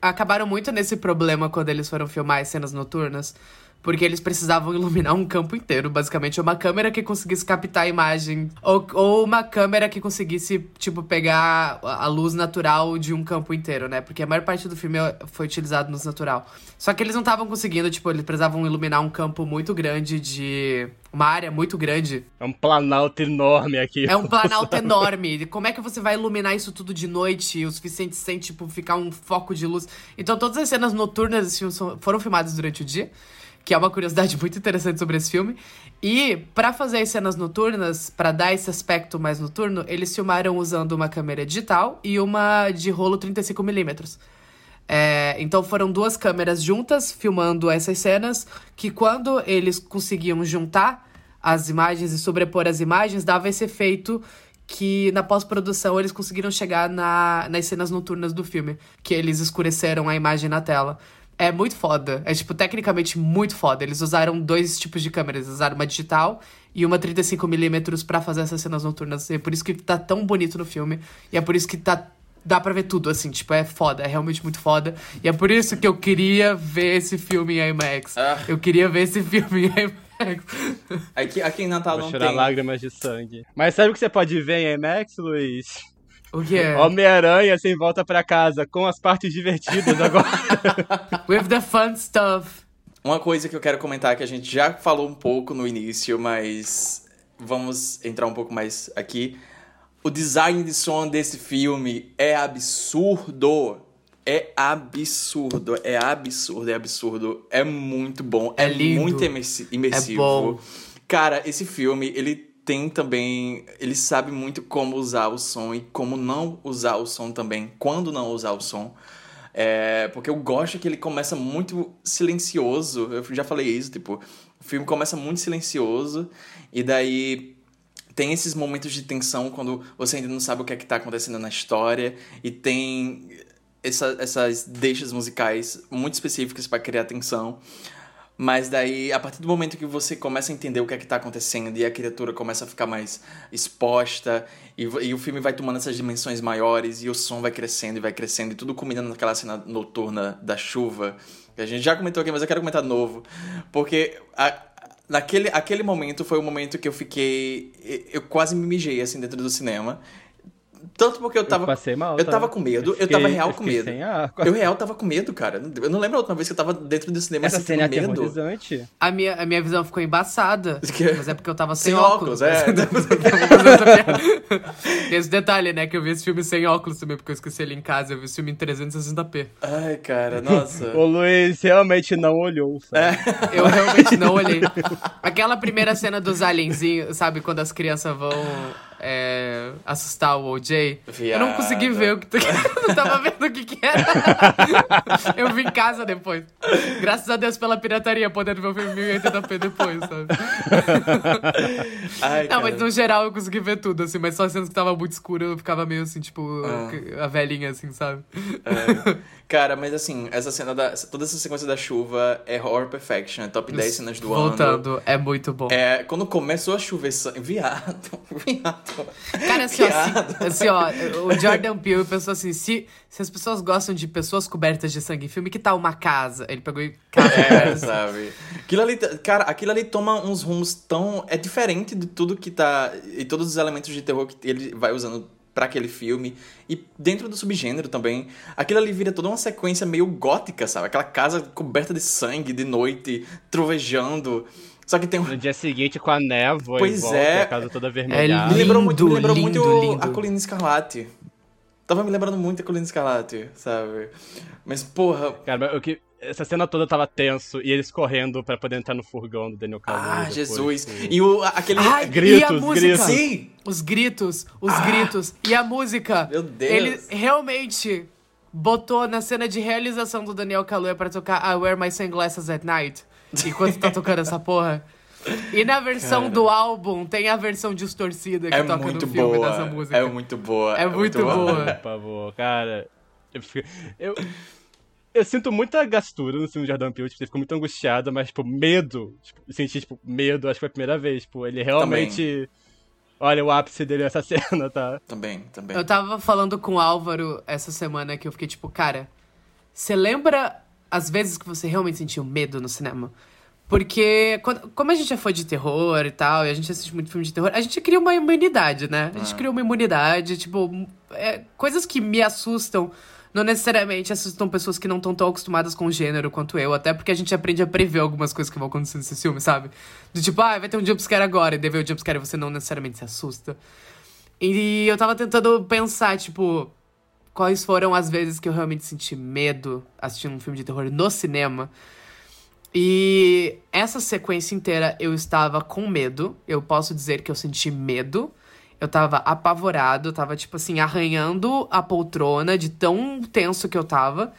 acabaram muito nesse problema quando eles foram filmar as cenas noturnas. Porque eles precisavam iluminar um campo inteiro, basicamente. Uma câmera que conseguisse captar a imagem. Ou, ou uma câmera que conseguisse, tipo, pegar a luz natural de um campo inteiro, né? Porque a maior parte do filme foi utilizado luz natural. Só que eles não estavam conseguindo, tipo, eles precisavam iluminar um campo muito grande de. Uma área muito grande É um planalto enorme aqui. é um planalto enorme. Como é que você vai iluminar isso tudo de noite o suficiente sem, tipo, ficar um foco de luz? Então, todas as cenas noturnas são- foram filmadas durante o dia, que é uma curiosidade muito interessante sobre esse filme. E, pra fazer as cenas noturnas, pra dar esse aspecto mais noturno, eles filmaram usando uma câmera digital e uma de rolo 35mm. É, então foram duas câmeras juntas filmando essas cenas que quando eles conseguiam juntar as imagens e sobrepor as imagens, dava esse efeito que na pós-produção eles conseguiram chegar na, nas cenas noturnas do filme, que eles escureceram a imagem na tela. É muito foda. É, tipo, tecnicamente muito foda. Eles usaram dois tipos de câmeras. Eles usaram uma digital e uma 35mm pra fazer essas cenas noturnas. E é por isso que tá tão bonito no filme. E é por isso que tá dá pra ver tudo, assim, tipo, é foda, é realmente muito foda. E é por isso que eu queria ver esse filme em IMAX. Ah. Eu queria ver esse filme em IMAX. Aqui, aqui em Natal Vou não chorar tem. lágrimas de sangue. Mas sabe o que você pode ver em IMAX, Luiz? O que é? Homem-Aranha sem volta pra casa, com as partes divertidas agora. With the fun stuff. Uma coisa que eu quero comentar que a gente já falou um pouco no início, mas vamos entrar um pouco mais aqui. O design de som desse filme é absurdo. É absurdo, é absurdo, é absurdo. É muito bom, É é, lindo. muito imersi- imersivo. É bom. Cara, esse filme, ele tem também. Ele sabe muito como usar o som e como não usar o som também. Quando não usar o som. É, porque eu gosto que ele começa muito silencioso. Eu já falei isso, tipo, o filme começa muito silencioso e daí tem esses momentos de tensão quando você ainda não sabe o que é que tá acontecendo na história e tem essa- essas deixas musicais muito específicas para criar tensão. Mas daí, a partir do momento que você começa a entender o que é que tá acontecendo e a criatura começa a ficar mais exposta e, e o filme vai tomando essas dimensões maiores e o som vai crescendo e vai crescendo e tudo combinando naquela cena noturna da chuva, que a gente já comentou aqui, mas eu quero comentar de novo, porque a- naquele aquele momento foi o momento que eu fiquei eu quase me mijei assim dentro do cinema. Tanto porque eu tava. passei mal, Eu tá? tava com medo, eu, fiquei- tava real eu com medo. sem ar. Eu real tava com medo, cara. Eu não lembro a última vez que eu tava dentro do cinema Essa cena é medo. aterrorizante. A minha, a minha visão ficou embaçada. Que- Mas é porque eu tava sem, Sem óculos, é. Eu essa piada. Tem esse detalhe, né? Que eu vi esse filme sem óculos também, porque eu esqueci ele em casa. Eu vi esse filme em 360p. Ai, cara, nossa. O Luiz realmente não olhou, sabe? Eu realmente não olhei. Aquela primeira cena dos alienzinhos, sabe? Quando as crianças vão. É, assustar o OJ. Eu não Viado. consegui ver o que tu... não tava vendo o que que era. eu vi em casa depois. Graças a Deus pela pirataria, podendo ver o filme em 1080p depois, sabe? Ai, Não, cara. mas no geral eu consegui ver tudo, assim, mas só cenas que tava muito escuro eu ficava meio assim, tipo, Ah. a velhinha, assim, sabe? É. Cara, mas assim, essa cena da. Toda essa sequência da chuva é horror perfection, é top 10 cenas do ano. Voltando, é muito bom. É, quando começou a chover. Viado, viado. Cara, assim, ó, assim, ó, o Jordan Peele pensou assim, se, se as pessoas gostam de pessoas cobertas de sangue em filme, que tal uma casa? Ele pegou e casa É, sabe? Aquilo ali, cara, aquilo ali toma uns rumos tão. É diferente de tudo que tá. E todos os elementos de terror que ele vai usando pra aquele filme. E dentro do subgênero também. Aquilo ali vira toda uma sequência meio gótica, sabe? Aquela casa coberta de sangue de noite, trovejando. Só que tem um. No dia seguinte, com a névoa Pois volta, é. a casa toda É avermelhada. Me lembrou Lindo, muito, me lembrou lindo, muito lindo. a Colina Escarlate. Tava me lembrando muito a Colina Escarlate, sabe? Mas, porra. Cara, o que... Essa cena toda tava tenso e eles correndo pra poder entrar no furgão do Daniel Kaluuya. Ah, depois, Jesus. tipo- E o, aquele. Ai, Gritos, e a música? gritos. Sim! Os gritos, os gritos. E a música. Meu Deus. Ele realmente botou na cena de realização do Daniel Kaluuya pra tocar I Wear My Sunglasses at Night. Enquanto tá tocando essa porra. E na versão Cara. do álbum, tem a versão distorcida que É toca muito no filme boa. dessa música. É muito boa. É muito boa. Por favor, cara. Eu, fico- eu, eu sinto muita gastura no filme de Jordan Peele, tipo, ele ficou muito angustiado, mas, tipo, medo. Tipo, senti, tipo, medo, acho que foi a primeira vez. Tipo, ele realmente. Olha o ápice dele nessa cena, tá? Também, também. Eu tava falando com o Álvaro essa semana que eu fiquei tipo, cara, você lembra as vezes que você realmente sentiu medo no cinema? Porque, quando- como a gente é fã de terror e tal, e a gente assiste muito filme de terror, a gente cria uma imunidade, né? A gente cria uma imunidade, tipo, é, coisas que me assustam não necessariamente assustam pessoas que não estão tão acostumadas com o gênero quanto eu, até porque a gente aprende a prever algumas coisas que vão acontecer nesse filme, sabe? Do tipo, ah, vai ter um jumpscare agora, e daí vem o jumpscare e você não necessariamente se assusta. E eu tava tentando pensar, tipo, quais foram as vezes que eu realmente senti medo assistindo um filme de terror no cinema. E essa sequência inteira eu estava com medo. Eu posso dizer que eu senti medo. Eu tava apavorado, eu tava, tipo assim, arranhando a poltrona de tão tenso que eu tava.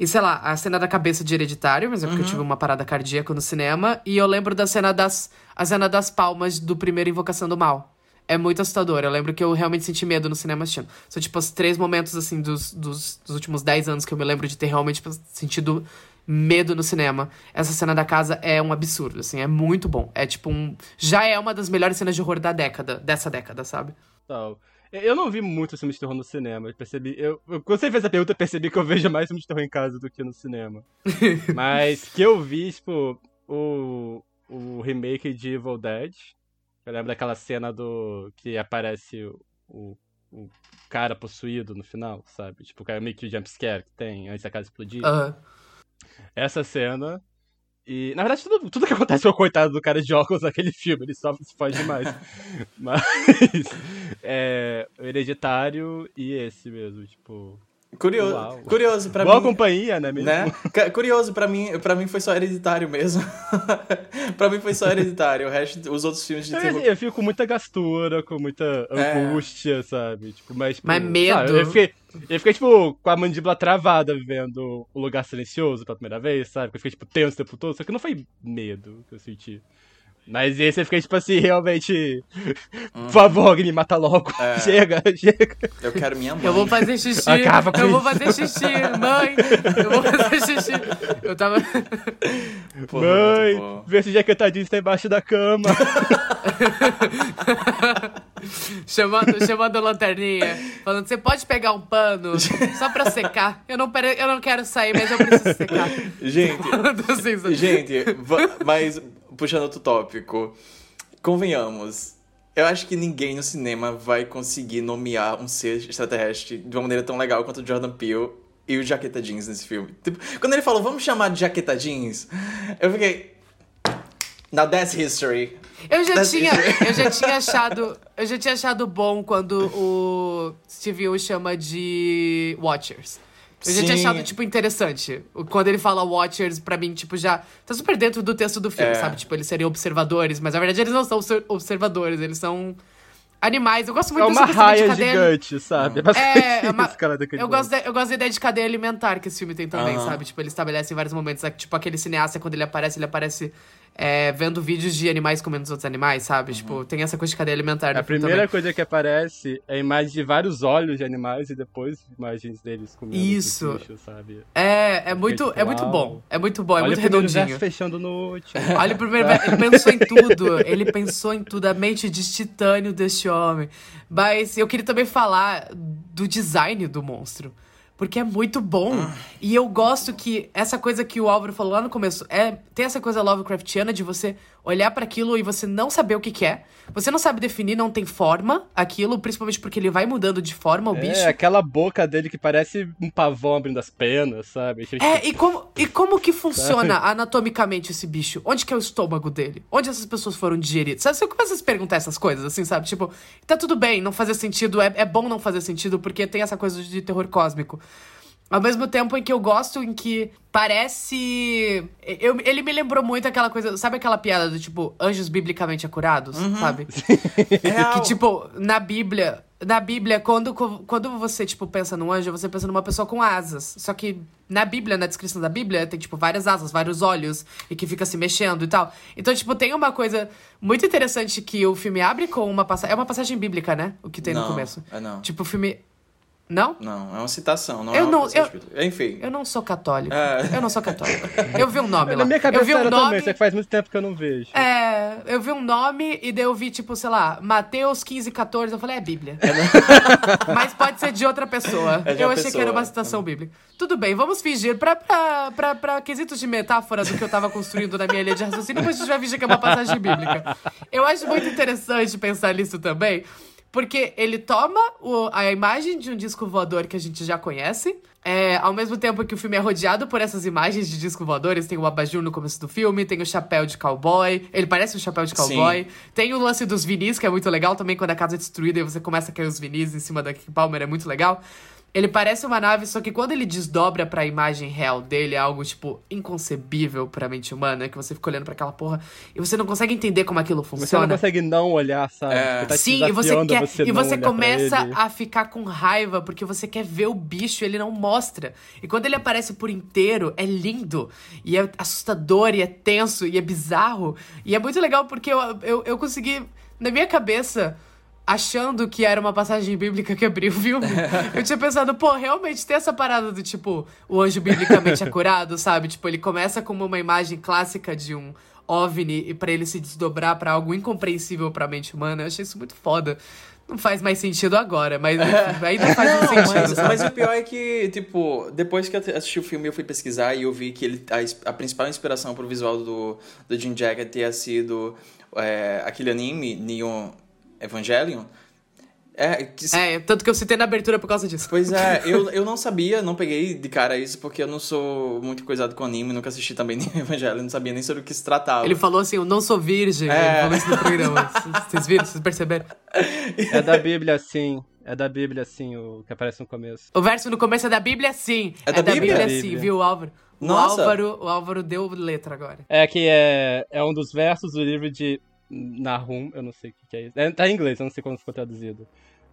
E sei lá, a cena da cabeça de hereditário, mas é porque eu tive uma parada cardíaca no cinema. E eu lembro da cena das. A cena das palmas do primeiro Invocação do Mal. É muito assustador. Eu lembro que eu realmente senti medo no cinema assistindo. São, tipo, os três momentos, assim, dos, dos, dos últimos dez anos que eu me lembro de ter realmente tipo, sentido medo no cinema. Essa cena da casa é um absurdo, assim, é muito bom. É tipo um. Já é uma das melhores cenas de horror da década, dessa década, sabe? Tal. Eu não vi muito filme de terror no cinema. Eu percebi. Eu, quando você fez a pergunta, eu percebi que eu vejo mais filme de terror em casa do que no cinema. Mas que eu vi, tipo, o, o remake de Evil Dead. Eu lembro daquela cena do. que aparece o, o, o cara possuído no final, sabe? Tipo, o cara meio que o jumpscare que tem antes da casa explodir. Aham. Essa cena. E, na verdade, tudo, tudo que acontece com o coitado do cara de óculos naquele filme, ele sofre se faz demais. Mas. É. O Hereditário e esse mesmo, tipo. Curioso, Uau. curioso pra Boa mim. companhia, né? Mesmo? Né? Curioso, pra mim, pra mim foi só hereditário mesmo. pra mim foi só hereditário. O resto, os outros filmes de Eu, terror. eu fico com muita gastura, com muita É. angústia, sabe? Tipo, mas, tipo, Mas medo. sabe, Eu fiquei, eu fiquei, tipo, com a mandíbula travada vendo o lugar silencioso pela primeira vez, sabe? Eu fiquei, tipo, tenso o tempo todo, só que não foi medo que eu senti. Mas esse eu fiquei, tipo assim, realmente. Por favor, me mata logo. Uhum. É. Chega, chega. Eu quero minha mãe. Eu vou fazer xixi. Acaba com eu vou isso. fazer xixi, mãe. Eu vou fazer xixi. Eu tava. Porra, Mãe, vê se o jaquetadinho está embaixo da cama. chamando, chamando a lanterninha. Falando, você pode pegar um pano só pra secar? Eu não, eu não quero sair, mas eu preciso secar. Gente, assim, gente, mas puxando outro tópico. Convenhamos. Eu acho que ninguém no cinema vai conseguir nomear um ser extraterrestre de uma maneira tão legal quanto o Jordan Peele e o Jaqueta Jeans nesse filme. Tipo, quando ele falou, vamos chamar de Jaqueta Jeans, eu fiquei. Now that's history. Eu já That's tinha, it. eu já tinha achado, eu já tinha achado bom quando o Steve o chama de Watchers. Eu já tinha achado, tipo, interessante. Quando ele fala Watchers, pra mim, tipo, já tá super dentro do texto do filme, É. sabe? Tipo, eles seriam observadores, mas na verdade eles não são obser- observadores, eles são Animais. Eu gosto É muito uma coisa de raia cadeia. gigante, sabe? É É, é uma- eu gosto, da, eu gosto da ideia de cadeia alimentar que esse filme tem também, Aham. sabe? Tipo, ele estabelece em vários momentos. é, Tipo, aquele cineasta, quando ele aparece, ele aparece é, vendo vídeos de animais comendo os outros animais, sabe? Tipo, tem essa coisa de cadeia alimentar Uhum. A primeira também. coisa que aparece é a imagem de vários olhos de animais e depois imagens deles comendo os Isso. bichos, sabe? É, é muito, tipo, é muito bom. É muito bom, é Olha muito redondinho. verso fechando no último. Olha o primeiro. Ele pensou em tudo. Ele pensou em tudo. A mente de titânio deste homem. Mas eu queria também falar do design do monstro. Porque é muito bom. E eu gosto que essa coisa que o Álvaro falou lá no começo é tem essa coisa Lovecraftiana de você olhar pra aquilo e você não saber o que, que é. Você não sabe definir, não tem forma aquilo, principalmente porque ele vai mudando de forma o bicho. É, aquela boca dele que parece um pavão abrindo as penas, sabe? É, e como, e como que funciona anatomicamente esse bicho? Onde que é o estômago dele? Onde essas pessoas foram digeridas? Sabe, você começa a se perguntar essas coisas, assim, sabe? Tipo, tá tudo bem, não fazer sentido, é, é bom não fazer sentido, porque tem essa coisa de terror cósmico. Ao mesmo tempo em que eu gosto em que parece. Eu, ele me lembrou muito aquela coisa. Sabe aquela piada do tipo, anjos biblicamente acurados? Sabe? Real. Que, tipo, na Bíblia. Na Bíblia, quando, quando você, tipo, pensa num anjo, você pensa numa pessoa com asas. Só que na Bíblia, na descrição da Bíblia, tem, tipo, várias asas, vários olhos, e que fica se mexendo e tal. Então, tipo, tem uma coisa muito interessante que o filme abre com uma passagem. É uma passagem bíblica, né? O que tem no Não, começo. é não. Tipo, o filme. Não? Não, é uma citação, não Eu é uma não- eu-. Enfim. Eu não sou católico. É. Eu não sou católico. Eu vi um nome lá. Na minha eu cabeça vi um era nome. também, só que faz muito tempo que eu não vejo. É, eu vi um nome e daí eu vi, tipo, sei lá, Mateus 15, 14. Eu falei, é Bíblia. Mas pode ser de outra pessoa. É de eu achei que pessoa. era uma citação bíblica. Tudo bem, vamos fingir. Pra, pra, pra, pra quesitos de metáfora do que eu tava construindo na minha linha de raciocínio, mas a gente vai fingir que é uma passagem bíblica. Eu acho muito interessante pensar nisso também. Porque ele toma o- a imagem de um disco voador que a gente já conhece. É, ao mesmo tempo que o filme é rodeado por essas imagens de disco voadores, tem o abajur no começo do filme, tem o chapéu de cowboy. Ele parece um chapéu de cowboy. Tem o lance dos vinis, que é muito legal também, quando a casa é destruída e você começa a cair os vinis em cima da Kiki Palmer, é muito legal. Ele parece uma nave, só que quando ele desdobra pra imagem real dele, é algo, tipo, inconcebível pra mente humana, que você fica olhando pra aquela porra e você não consegue entender como aquilo Você não funciona. consegue não olhar, sabe? É. Tipo, tá Sim, e você a quer. você e você começa a ficar com raiva, porque você quer ver o bicho, ele não mostra. E quando ele aparece por inteiro, é lindo. E é assustador, e é tenso, e é bizarro. E é muito legal porque eu, eu, eu consegui, na minha cabeça. Achando que era uma passagem bíblica que abriu o filme, eu tinha pensado, pô, realmente tem essa parada do tipo, o anjo biblicamente acurado, sabe? Tipo, ele começa como uma imagem clássica de um OVNI e pra ele se desdobrar pra algo incompreensível pra mente humana. Eu achei isso muito foda. Não faz mais sentido agora, mas enfim, ainda faz Não, sentido. mas, mas o pior é que, tipo, depois que eu assisti o filme, eu fui pesquisar e eu vi que ele, a, a principal inspiração pro visual do, do Jim Jacket tinha sido é, aquele anime, Neon Evangelion. É, que, É, tanto que eu citei na abertura por causa disso. Pois é, eu, eu não sabia, não peguei de cara isso, porque eu não sou muito coisado com anime, nunca assisti também Neon Evangelion, não sabia nem sobre o que se tratava. Ele falou assim, eu não sou virgem. É. Ele falou isso no programa. Vocês viram? Vocês perceberam? É da Bíblia, sim. É da Bíblia, sim, o que aparece no começo. O verso no começo é da Bíblia, sim. É da Bíblia? sim, Bíblia. viu, Álvaro? O Nossa. Álvaro, o Álvaro deu letra agora. É que é, é um dos versos do livro de Nahum, eu não sei o que, é isso. É, tá em inglês, eu não sei como ficou traduzido.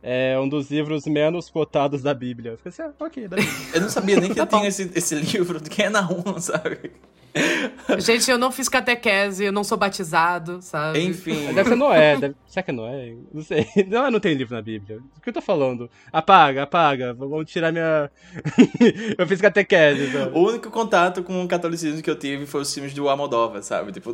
É um dos livros menos cotados da Bíblia. Eu fiquei assim, ah, ok. Eu não sabia nem que Tá eu tinha esse, esse livro, quem é Nahum, sabe? Gente, eu não fiz catequese, eu não sou batizado, sabe? Enfim. Deve ser Noé, deve... será que é Noé? Não sei. Não, não tem livro na Bíblia. O que eu tô falando? Apaga, apaga, vamos tirar minha... eu fiz catequese, sabe? O único contato com o catolicismo que eu tive foi os filmes do Almodóvar, sabe? Tipo...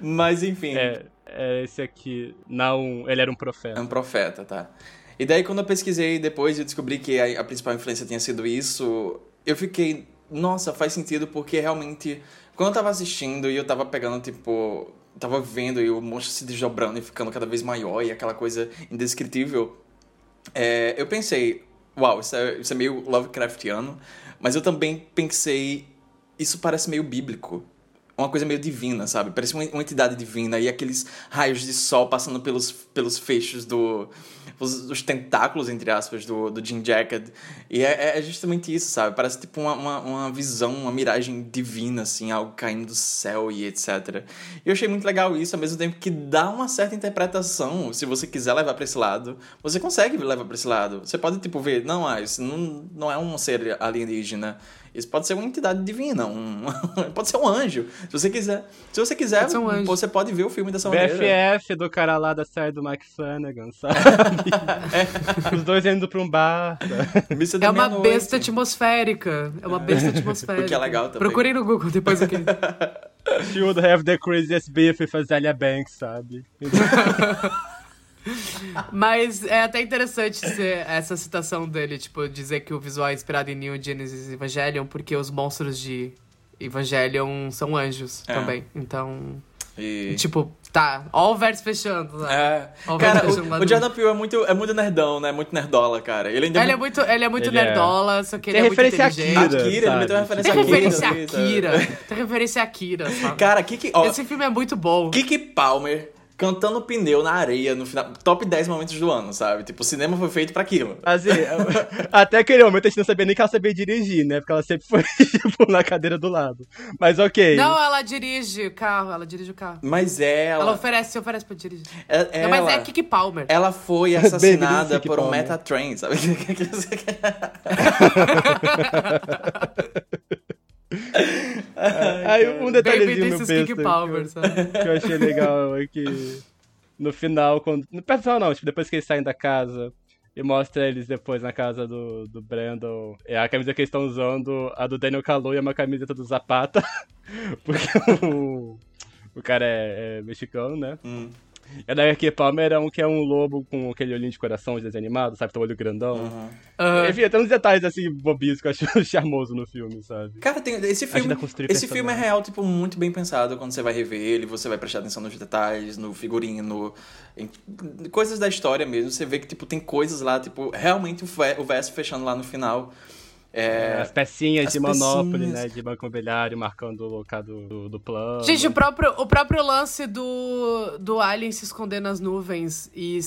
Mas enfim, É, é esse aqui, Naum, ele era um é profeta. um profeta, tá? E daí quando eu pesquisei depois eu descobri que a, a principal influência tinha sido isso, eu fiquei, nossa, faz sentido porque realmente quando eu tava assistindo e eu tava pegando tipo, tava vendo e o monstro se desdobrando e ficando cada vez maior e aquela coisa indescritível, é, eu pensei, uau, isso é, isso é meio Lovecraftiano, mas eu também pensei, isso parece meio bíblico. Uma coisa meio divina, sabe? Parece uma, entidade divina e aqueles raios de sol passando pelos, pelos fechos do. Os, os tentáculos, entre aspas, do, do Jim Jacket. E é, é justamente isso, sabe? Parece tipo uma, uma, uma visão, uma miragem divina, assim, algo caindo do céu e etc. E eu achei muito legal isso, ao mesmo tempo que dá uma certa interpretação. Se você quiser levar pra esse lado, você consegue levar pra esse lado. Você pode, tipo, ver, não, ah, isso não, não é um ser alienígena. Isso pode ser uma entidade divina, um... pode ser um anjo. Se você quiser, se você quiser, um você pode ver o filme dessa maneira. BFF do cara lá da série do Mike Flanagan, sabe? Os dois indo pra um bar. É uma besta atmosférica. É uma besta atmosférica. O que é legal também. Procurem no Google depois aqui. Should have the craziest beef with Azealia Banks, sabe? Mas é até interessante ser essa citação dele, tipo, dizer que o visual é inspirado em Neon Genesis Evangelion, porque os monstros de Evangelion são anjos É. também. Então, E... tipo, tá, ó o verso fechando. Né? É. Ó, Cara, lá o, o Jordan Peele é muito, é muito nerdão, né? Muito nerdola, cara. Ele ainda Ele é muito, ele é muito Ele é. nerdola, só que ele Tem é muito referência a inteligente. Akira. Akira, ele uma referência Tem a Akira. referência a? Akira. Tem referência a Akira, sabe? Cara, Kiki, ó, Esse filme é muito bom. Kiki Palmer cantando pneu na areia no final. Top 10 momentos do ano, sabe? Tipo, o cinema foi feito pra aquilo. Assim, até aquele momento a gente não sabia nem que ela sabia dirigir, né? Porque ela sempre foi, tipo, na cadeira do lado. Mas ok. Não, ela dirige o carro, ela dirige o carro. Mas ela. Ela oferece, se oferece pra dirigir. é- Não, mas ela- é Kiki Palmer. Ela foi assassinada por um Palmer. Metatrain, sabe? Aí um detalhezinho is besta Kiki que que eu achei legal é que no final, quando. No final não, tipo, depois que eles saem da casa e mostra eles depois na casa do, do Brandon. É a camisa que eles estão usando, a do Daniel Kaluuya é uma camiseta do Zapata. Porque o, o cara é, é mexicano, né? Hum. É da Kiki Palmer é um que é um lobo com aquele olhinho de coração de desenho animado, sabe? Tem o olho grandão. Uhum. Aham. Enfim, tem uns detalhes assim bobinhos que eu acho charmoso no filme, sabe? Cara, tem, esse filme, esse filme é real, tipo, muito bem pensado quando você vai rever ele, você vai prestar atenção nos detalhes, no figurino, em coisas da história mesmo. Você vê que, tipo, tem coisas lá, tipo, realmente o verso fechando lá no final. É, As pecinhas as de Monopoly, pecinhas. né? De banco imobiliário marcando o local do, do, do plano. Gente, o próprio, o próprio lance do, do Alien se esconder nas nuvens e,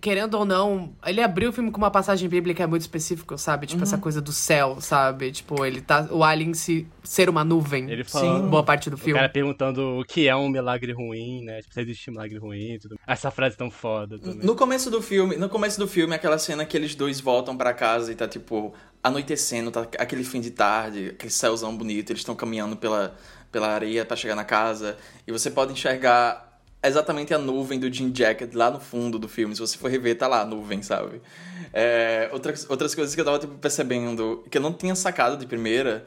querendo ou não, ele abriu o filme com uma passagem bíblica muito específica, sabe? Tipo, Uhum. essa coisa do céu, sabe? Tipo, ele tá. O Alien se ser uma nuvem. Ele falando, Boa parte do o filme. cara perguntando o que é um milagre ruim, né? Tipo, se existe um milagre ruim e tudo. Essa frase é tão foda também. No começo do filme, no começo do filme, aquela cena que eles dois voltam pra casa e tá tipo anoitecendo, tá aquele fim de tarde, aquele céuzão bonito, eles estão caminhando pela, pela areia pra chegar na casa e você pode enxergar exatamente a nuvem do Jim Jacket lá no fundo do filme. Se você for rever, tá lá a nuvem, sabe? É, outras, outras coisas que eu tava tipo, percebendo, que eu não tinha sacado de primeira,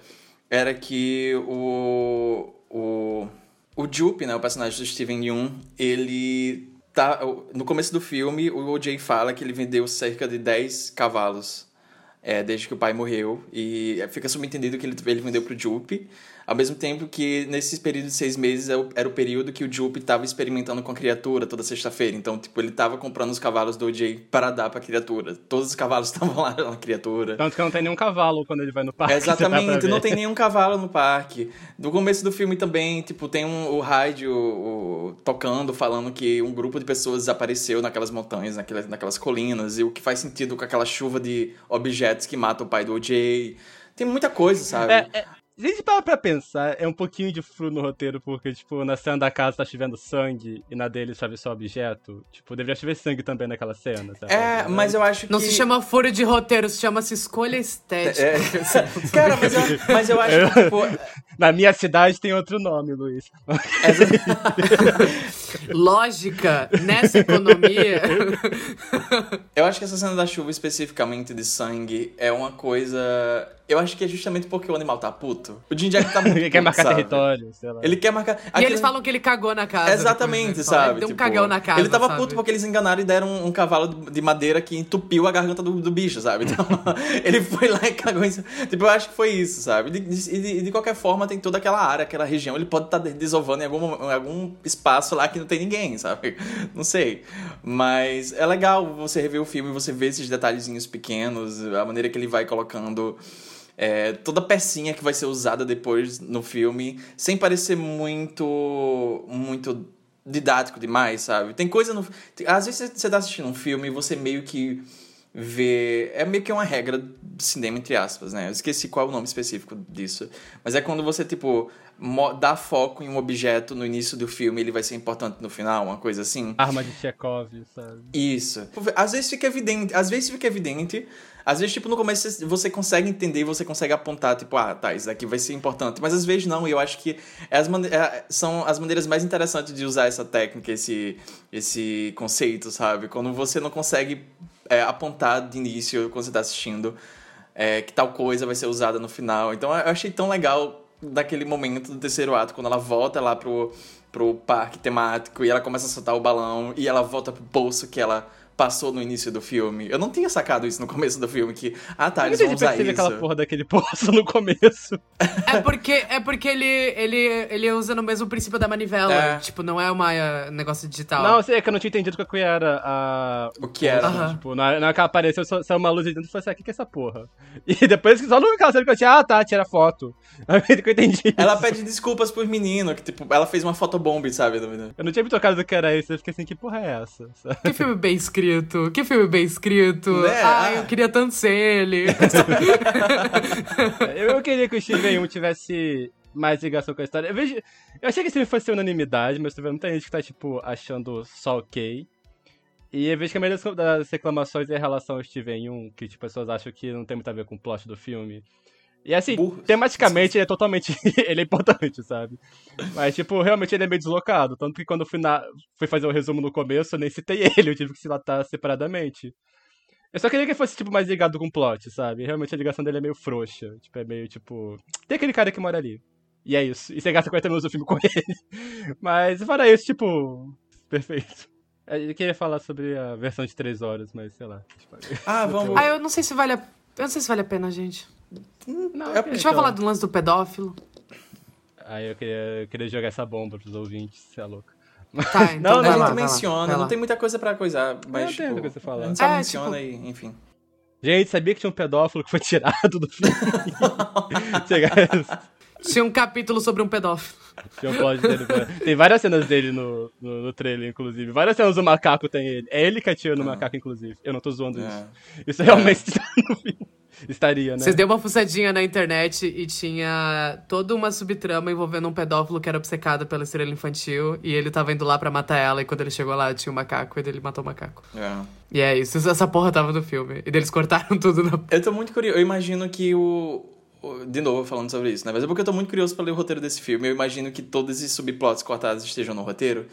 era que o. o o Jupe, né, o personagem do Steven Yeun, ele tá no começo do filme, o OJ fala que ele vendeu cerca de 10 cavalos é, desde que o pai morreu. E fica subentendido que ele, ele vendeu pro Jupe, ao mesmo tempo que nesse período de seis meses é era o período que o Jupe estava experimentando com a criatura toda sexta-feira, então tipo ele tava comprando os cavalos do OJ para dar pra criatura, todos os cavalos estavam lá na criatura. Tanto que não tem nenhum cavalo quando ele vai no parque. Exatamente, não tem nenhum cavalo no parque. No começo do filme também, tipo, tem um, o rádio o- tocando, falando que um grupo de pessoas desapareceu naquelas montanhas, naquelas, naquelas colinas, e o que faz sentido com aquela chuva de objetos que mata o pai do OJ. Tem muita coisa, sabe? É, é, se a gente parar pra pensar, é um pouquinho de furo no roteiro, porque, tipo, na cena da casa tá chovendo sangue e na dele chove só objeto. Tipo, deveria chover sangue também naquela cena. sabe? É, mas eu acho que. Não se chama furo de roteiro, se chama-se escolha estética. É. Cara, mas eu, mas eu acho que, tipo, Na minha cidade tem outro nome, Luiz. Lógica nessa economia. Eu acho que essa cena da chuva, especificamente de sangue, é uma coisa. Eu acho que é justamente porque o animal tá puto. O Jim Jack tá muito Ele quer puto, marcar sabe? território, sei lá. Ele quer marcar. E Aquele- eles falam que ele cagou na casa. Exatamente, depois, né? Sabe? Ele deu um Tipo, cagão na casa. Ele tava sabe? puto porque eles enganaram e deram um, um cavalo de madeira que entupiu a garganta do, do bicho, sabe? Então, ele foi lá e cagou em cima. Tipo, eu acho que foi isso, sabe? E de, de- de qualquer forma, tem toda aquela área, aquela região. Ele pode estar desovando em algum, em algum espaço lá que não tem ninguém, sabe? Não sei. Mas é legal você rever o filme você ver esses detalhezinhos pequenos, a maneira que ele vai colocando é, toda pecinha que vai ser usada depois no filme, sem parecer muito. muito didático demais, sabe? Tem coisa no. Às vezes você tá assistindo um filme e você meio que vê. É meio que uma regra de cinema, entre aspas, né? Eu esqueci qual é o nome específico disso. Mas é quando você, tipo, dá foco em um objeto no início do filme ele vai ser importante no final, uma coisa assim. Arma de Chekhov, sabe? Isso. Às vezes fica evidente, às vezes fica evidente, às vezes, tipo, no começo você consegue entender, você consegue apontar, tipo, ah, tá, isso daqui vai ser importante. Mas às vezes não, e eu acho que é as é, são as maneiras mais interessantes de usar essa técnica, esse, esse conceito, sabe? Quando você não consegue é, apontar de início, quando você tá assistindo, é, que tal coisa vai ser usada no final. Então eu achei tão legal daquele momento do terceiro ato, quando ela volta lá pro, pro parque temático e ela começa a soltar o balão e ela volta pro bolso que ela passou no início do filme. Eu não tinha sacado isso no começo do filme, que, ah tá, eles vão usar isso. aquela porra daquele poço no começo. É porque, é porque ele, ele, ele usa no mesmo princípio da manivela. É. Tipo, não é um uh, negócio digital. Não, sei, é que eu não tinha entendido o que era a... O que era. Uhum. Tipo, na, na hora que apareceu, saiu uma luz de dentro e falei assim, ah, o que, que é essa porra? E depois, só no caso que eu tinha, ah tá, tira foto. Aí que eu entendi Ela pede desculpas pros meninos, que tipo, ela fez uma fotobomb, sabe? Eu não tinha me tocado do que era isso, eu fiquei assim, que porra é essa? Sabe? Que filme bem escrito escrito, que filme bem escrito. Né? Ai, eu queria tanto ser ele. eu queria que o Steven 1 tivesse mais ligação com a história. Eu, vejo, eu achei que esse filme fosse unanimidade, mas tô vendo muita gente que tá, tipo, achando só ok. E eu vejo que a maioria das reclamações é em relação ao Steven 1, que tipo, pessoas acham que não tem muito a ver com o plot do filme. E assim, Burros. tematicamente ele é totalmente. ele é importante, sabe? Mas, tipo, realmente ele é meio deslocado. Tanto que quando eu fui, na... fui fazer o resumo no começo, eu nem citei ele, eu tive que citar separadamente. Eu só queria que ele fosse, tipo, mais ligado com o plot, sabe? Realmente a ligação dele é meio frouxa. Tipo, é meio, tipo... Tem aquele cara que mora ali. E é isso. E você gasta 40 minutos do filme com ele. Mas, fora isso, tipo... Perfeito. Eu queria falar sobre a versão de 3 horas, mas sei lá. Tipo, ah, vamos... Ah, eu não sei se vale a... Eu não sei se vale a pena, gente. Não, é, a gente vai falar do lance do pedófilo. Aí eu queria, eu queria jogar essa bomba pros ouvintes, você é louco. Tá, então não, a gente lá, menciona, não tem muita coisa pra coisar, mas. Não tipo, tem muita coisa pra falar. A gente só é, menciona tipo... e, enfim. Gente, sabia que tinha um pedófilo que foi tirado do filme? tinha um capítulo sobre um pedófilo. Tinha um plot dele. Tem várias cenas dele no, no, no, trailer, inclusive. Várias cenas do macaco tem ele. É ele que atira no ah. macaco, inclusive. Eu não tô zoando é. isso. Isso realmente é. tá no filme estaria, né? Vocês deu uma fuçadinha na internet e tinha toda uma subtrama envolvendo um pedófilo que era obcecado pela estrela infantil e ele tava indo lá para matar ela e quando ele chegou lá tinha um macaco e ele matou o macaco. É. E é isso, essa porra tava no filme. E eles cortaram tudo na... Eu tô muito curioso, eu imagino que o... De novo, falando sobre isso, né? Mas é porque eu tô muito curioso pra ler o roteiro desse filme. Eu imagino que todos esses subplots cortados estejam no roteiro.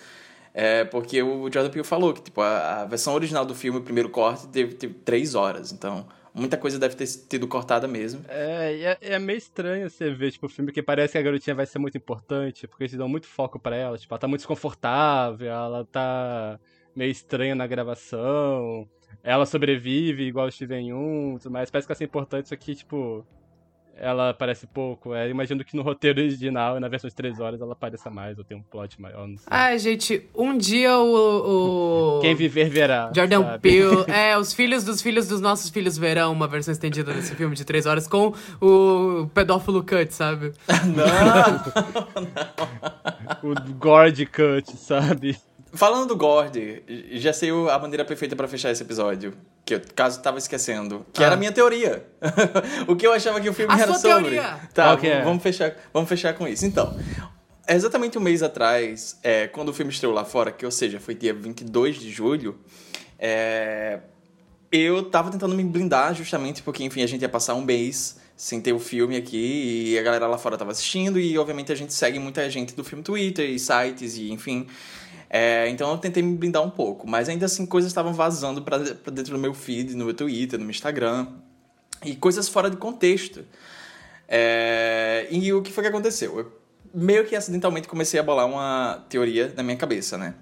É porque o Jordan Peele falou que, tipo, a, a versão original do filme, o primeiro corte, teve, teve três horas. Então, Muita coisa deve ter sido cortada mesmo. É, é, é meio estranho você ver, tipo, o filme que parece que a garotinha vai ser muito importante, porque eles dão muito foco para ela. Tipo, ela tá muito desconfortável, ela tá meio estranha na gravação. Ela sobrevive igual o Steven 1, mas parece que vai ser importante, isso aqui, tipo, ela aparece pouco. É, imagino que no roteiro original e na versão de 3 horas ela apareça mais, ou tem um plot maior, não sei. Ai, gente, um dia o. o... Quem viver verá. Jordan sabe? Peele. é, os filhos dos filhos dos nossos filhos verão uma versão estendida desse filme de 3 horas com o pedófilo Cut, sabe? não! não. o Gord Cut, sabe? Falando do Gord, já sei a maneira perfeita para fechar esse episódio. Que eu caso tava esquecendo. Que ah. era a minha teoria. o que eu achava que o filme a era sobre. Teoria. Tá, okay. vamos, fechar, vamos fechar com isso. Então, exatamente um mês atrás, é, quando o filme estreou lá fora, que ou seja, foi dia 22 de julho, é, eu tava tentando me blindar justamente porque, enfim, a gente ia passar um mês sem ter o filme aqui e a galera lá fora tava assistindo e, obviamente, a gente segue muita gente do filme Twitter e sites e, enfim. É, então eu tentei me blindar um pouco, mas ainda assim coisas estavam vazando para dentro do meu feed, no meu Twitter, no meu Instagram, e coisas fora de contexto. É, e o que foi que aconteceu? Eu meio que acidentalmente comecei a bolar uma teoria na minha cabeça, né?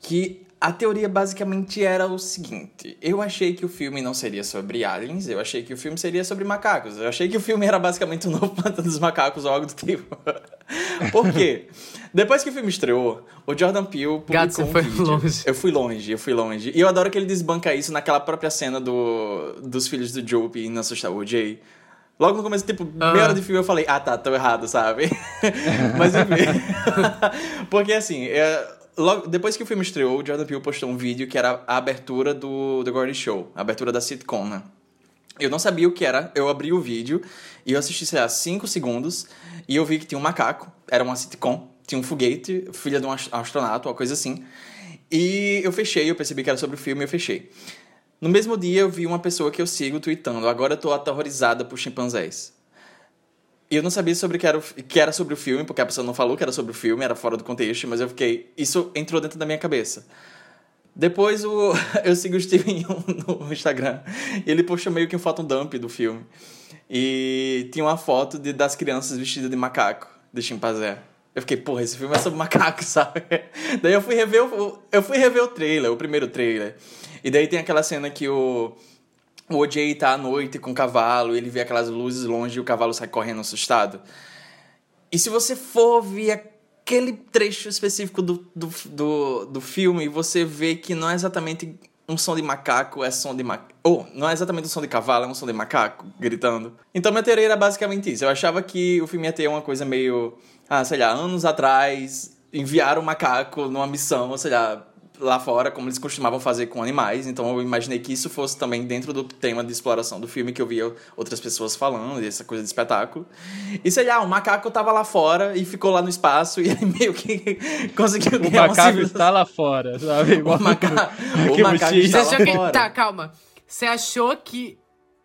Que a teoria basicamente era o seguinte: eu achei que o filme não seria sobre aliens, eu achei que o filme seria sobre macacos, eu achei que o filme era basicamente o novo Planta dos Macacos ou algo do tipo. Por quê? Depois que o filme estreou, o Jordan Peele publicou Gato, você um foi vídeo. longe. Eu fui longe, eu fui longe. E eu adoro que ele desbanca isso naquela própria cena do, dos filhos do Joe indo assustar o Jay. Logo no começo, tipo, Ah. meia hora de filme eu falei, ah tá, tô errado, sabe? Mas enfim. Porque assim, é, logo, depois que o filme estreou, o Jordan Peele postou um vídeo que era a abertura do The Gordy Show, a abertura da sitcom, né? Eu não sabia o que era, eu abri o vídeo e eu assisti, sei lá, 5 segundos e eu vi que tinha um macaco, era uma sitcom, tinha um foguete, filha de um ast- astronauta, uma coisa assim. E eu fechei, eu percebi que era sobre o filme e eu fechei. No mesmo dia eu vi uma pessoa que eu sigo tweetando, agora eu tô aterrorizada por chimpanzés. E eu não sabia sobre que era, que era sobre o filme, porque a pessoa não falou que era sobre o filme, era fora do contexto, mas eu fiquei. Isso entrou dentro da minha cabeça. Depois o, eu sigo o Steven no Instagram e ele postou meio que um foto dump do filme. E tinha uma foto de, das crianças vestidas de macaco, de chimpanzé. Eu fiquei, porra, esse filme é sobre macaco, sabe? Daí eu fui rever o, eu fui rever o trailer, o primeiro trailer. E daí tem aquela cena que o, o OJ tá à noite com o cavalo, ele vê aquelas luzes longe e o cavalo sai correndo assustado. E se você for ver aquele trecho específico do, do, do, do filme, você vê que não é exatamente um som de macaco, é som de macaco. Ou, não é exatamente um som de cavalo, é um som de macaco gritando. Então minha teoria era basicamente isso. Eu achava que o filme ia ter uma coisa meio. Ah, sei lá, anos atrás enviaram um macaco numa missão, sei lá, lá fora, como eles costumavam fazer com animais. Então eu imaginei que isso fosse também dentro do tema de exploração do filme que eu via outras pessoas falando, essa coisa de espetáculo. E sei lá, o macaco tava lá fora e ficou lá no espaço e ele meio que conseguiu O macaco civilização. está lá fora, sabe? Igual O maca- o macaco está lá achou que. fora. Tá, calma. Você achou que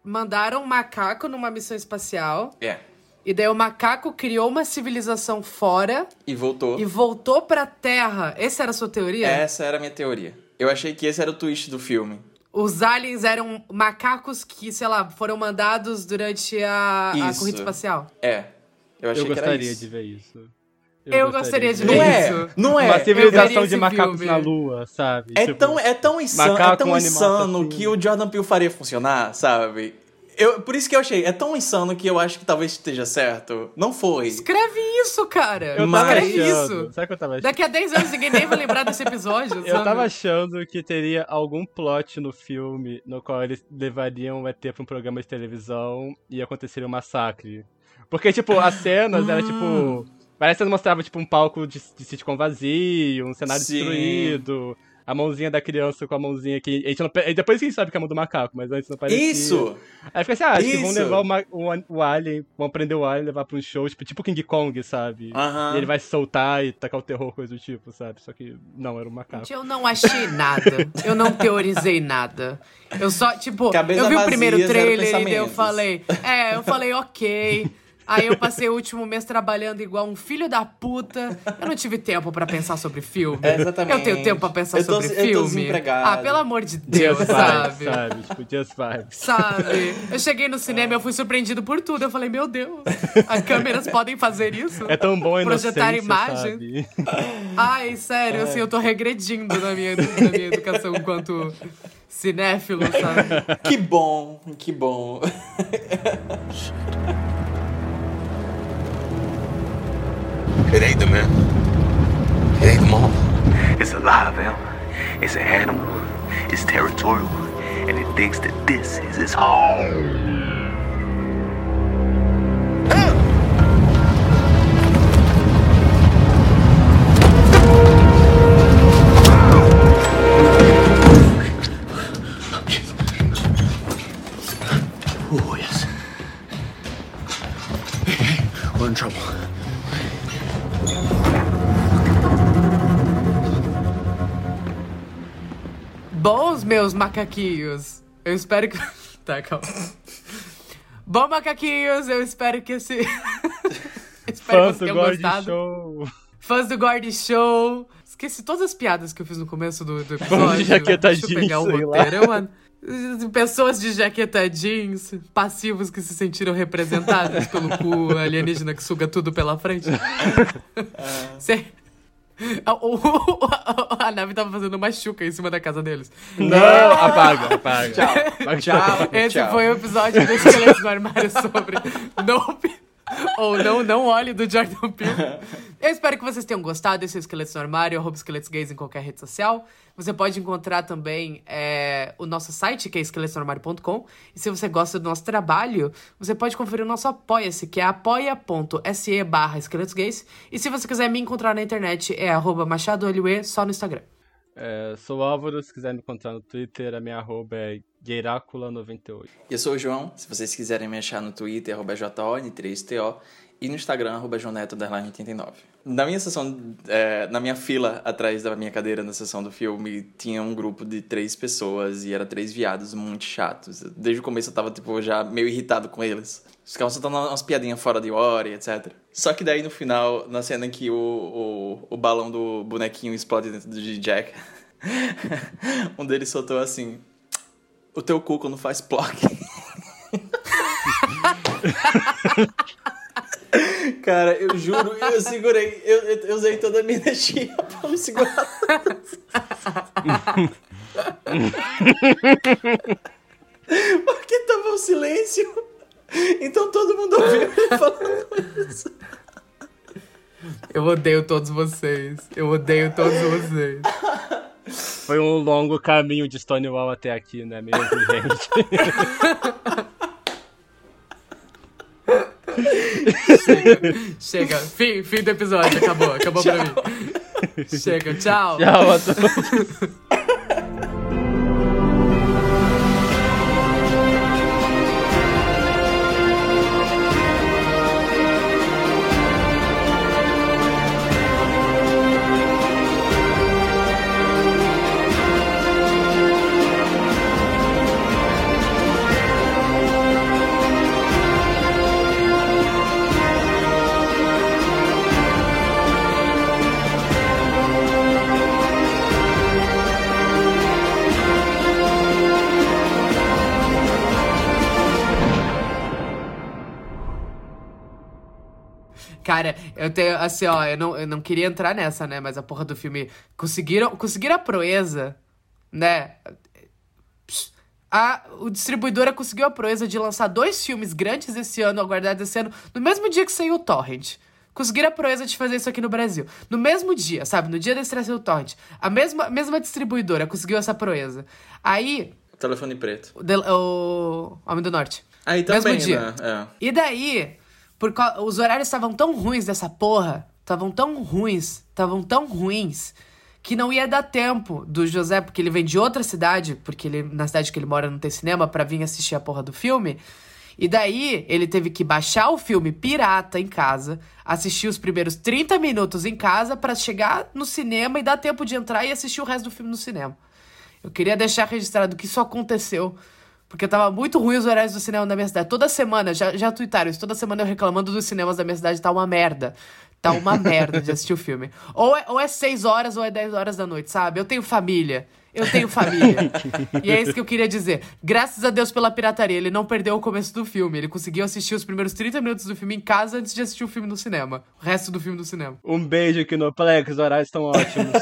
mandaram um macaco numa missão espacial É. e daí o macaco criou uma civilização fora E voltou. e voltou pra Terra. Essa era a sua teoria? Essa era a minha teoria. Eu achei que esse era o twist do filme. Os aliens eram macacos que, sei lá, foram mandados durante a, a corrida espacial. É. Eu achei Eu que era gostaria isso. de ver isso. Eu gostaria de Não ver é, isso. não é. Uma Eu civilização de macacos filme. na lua, sabe? É Tipo, tão, é tão insano, é tão insano assim. que o Jordan Peele faria funcionar, sabe? Eu, por isso que eu achei, é tão insano que eu acho que talvez esteja certo. Não foi. Escreve isso, cara. Eu Mas- Escreve achando. isso. Sabe o que eu tava achando? Daqui a 10 anos ninguém nem vai lembrar desse episódio, Eu sabe? tava achando que teria algum plot no filme no qual eles levariam o ET pra um programa de televisão e aconteceria um massacre. Porque, tipo, as cenas era tipo. Parece que mostrava, tipo, um palco de, de sitcom vazio, um cenário Sim. destruído, a mãozinha da criança com a mãozinha que. A gente não, e depois que a gente sabe que é a mão do macaco, mas antes não parecia. Isso! Aí fica assim, ah, acho que vão Isso. levar o, o, o Alien, vão prender o Alien, levar pra um show, tipo, tipo King Kong, sabe? E ele vai se soltar e tacar o terror, coisa do tipo, sabe? Só que não, era um macaco. Gente, Eu não achei nada. Eu não teorizei nada. Eu só, tipo, Cabeça eu vi o vazia, primeiro zero trailer e eu falei. É, eu falei, ok. Aí eu passei o último mês trabalhando igual um filho da puta. Eu não tive tempo pra pensar sobre filme. É, exatamente. Eu tenho tempo pra pensar Eu tô- sobre eu tô filme. desempregado. Ah, pelo amor de Deus, Just sabe? vibes, sabe? Tipo, just vibes. Sabe? Eu cheguei no cinema e eu fui surpreendido por tudo. Eu falei, meu Deus, as câmeras podem fazer isso? É tão bom Projetar imagens. sabe? Ai, sério, assim, eu tô regredindo na minha, na minha educação enquanto cinéfilo, sabe? Que bom, que bom. It ain't the man. It ain't the mom. It's alive, Al. It's an animal. It's territorial. And it thinks that this is its home. Oh, yes. We're in trouble. Bons, meus macaquinhos. Eu espero que. Tá, calma. Bom, macaquinhos, eu espero que esse. espero Fãs que vocês tenham gostado. Show. Fãs do Gordy Show. Esqueci todas as piadas que eu fiz no começo do, do episódio. De jaqueta Deixa eu jeans, pegar o roteiro, mano. Pessoas de jaqueta jeans, passivos que se sentiram representados pelo cu alienígena que suga tudo pela frente. Cê- A, a nave tava fazendo uma chuca em cima da casa deles. Não, apaga, apaga. Tchau. Tchau. Esse tchau. foi o episódio do Esqueletos no Armário sobre Nope. Ou não, não olhe do Jordan Peele. Eu espero que vocês tenham gostado desse Esqueletos no Armário, arroba Esqueletos Gays em qualquer rede social. Você pode encontrar também é, o nosso site, que é esqueletosnoarmário.com. E se você gosta do nosso trabalho, você pode conferir o nosso Apoia-se, que é apoia.se barra. E se você quiser me encontrar na internet, é arroba só no Instagram. É, sou Álvaro, se quiser me encontrar no Twitter, a minha arroba é Gueiracula98. E eu sou o João, se vocês quiserem me achar no Twitter, arroba JON3TO e no Instagram, arroba joneto89. Na minha sessão, é, na minha fila atrás da minha cadeira na sessão do filme, tinha um grupo de três pessoas e era três viados muito chatos. Desde o começo eu tava, tipo, já meio irritado com eles. Eles ficavam soltando umas piadinhas fora de hora e etc. Só que daí no final, na cena em que o, o, o balão do bonequinho explode dentro de Jack, um deles soltou assim: O teu cu quando faz plock. Cara, eu juro, eu segurei, eu, eu, eu usei toda a minha energia pra me segurar. Porque tava um silêncio. Então todo mundo ouviu ele falando isso. Eu odeio todos vocês. Eu odeio todos vocês. Foi um longo caminho de Stonewall até aqui, não é mesmo, gente? Chega, chega. Fim, fim do episódio. Acabou, acabou pra mim. Chega, tchau. Tchau a todos. Cara, eu tenho, assim, ó, eu não, eu não queria entrar nessa, né? Mas a porra do filme. Conseguiram, conseguiram a proeza, né? A, o distribuidora conseguiu a proeza de lançar dois filmes grandes esse ano, aguardados esse ano, no mesmo dia que saiu o Torrent. Conseguiram a proeza de fazer isso aqui no Brasil. No mesmo dia, sabe? No dia da estreia do Torrent. A mesma, mesma distribuidora conseguiu essa proeza. Aí, Telefone preto. o, o Homem do Norte. Aí também, Mesmo dia. né? É. E daí, por cau- os horários estavam tão ruins dessa porra, estavam tão ruins, estavam tão ruins, que não ia dar tempo do José, porque ele vem de outra cidade, porque ele na cidade que ele mora não tem cinema, pra vir assistir a porra do filme. E daí, ele teve que baixar o filme pirata em casa, assistir os primeiros 30 minutos em casa pra chegar no cinema e dar tempo de entrar e assistir o resto do filme no cinema. Eu queria deixar registrado que isso aconteceu. Porque tava muito ruim os horários do cinema da minha cidade. Toda semana, já, já tuitaram isso, toda semana eu reclamando dos cinemas da minha cidade, tá uma merda. Tá uma merda de assistir o filme. Ou é, ou é 6 horas ou é 10 horas da noite, sabe? Eu tenho família. Eu tenho família. e é isso que eu queria dizer. Graças a Deus pela pirataria, ele não perdeu o começo do filme. Ele conseguiu assistir os primeiros 30 minutos do filme em casa antes de assistir o filme no cinema. O resto do filme no cinema. Um beijo, Kinoplex, os horários estão ótimos.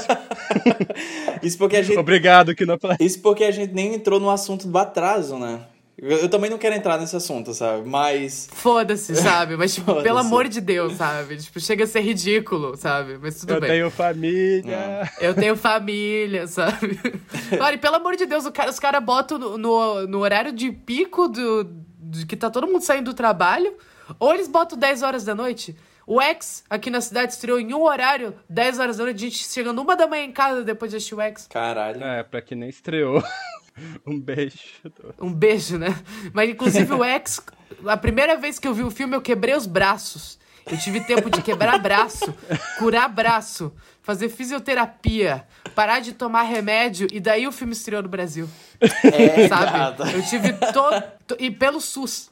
Isso porque a gente. Obrigado, Kinoplex. Isso porque a gente nem entrou no assunto do atraso, né? Eu, eu também não quero entrar nesse assunto, sabe? Mas. Foda-se, sabe? Mas, tipo, pelo amor de Deus, sabe? Tipo, chega a ser ridículo, sabe? Mas tudo Eu bem. tenho família. Eu tenho família, sabe? Olha, e pelo amor de Deus, o cara- os caras botam no, no, no horário de pico do, de que tá todo mundo saindo do trabalho, ou eles botam 10 horas da noite. O X, aqui na cidade, estreou em um horário, 10 horas da noite, a gente chegando uma da manhã em casa depois de assistir o X. Caralho. É, pra quem nem estreou. Um beijo. Um beijo, né? Mas, inclusive, o X, a primeira vez que eu vi o filme, eu quebrei os braços. Eu tive tempo de quebrar braço, curar braço, fazer fisioterapia, parar de tomar remédio, e daí o filme estreou no Brasil. É, sabe? gata. Eu tive todo. to- e pelo SUS.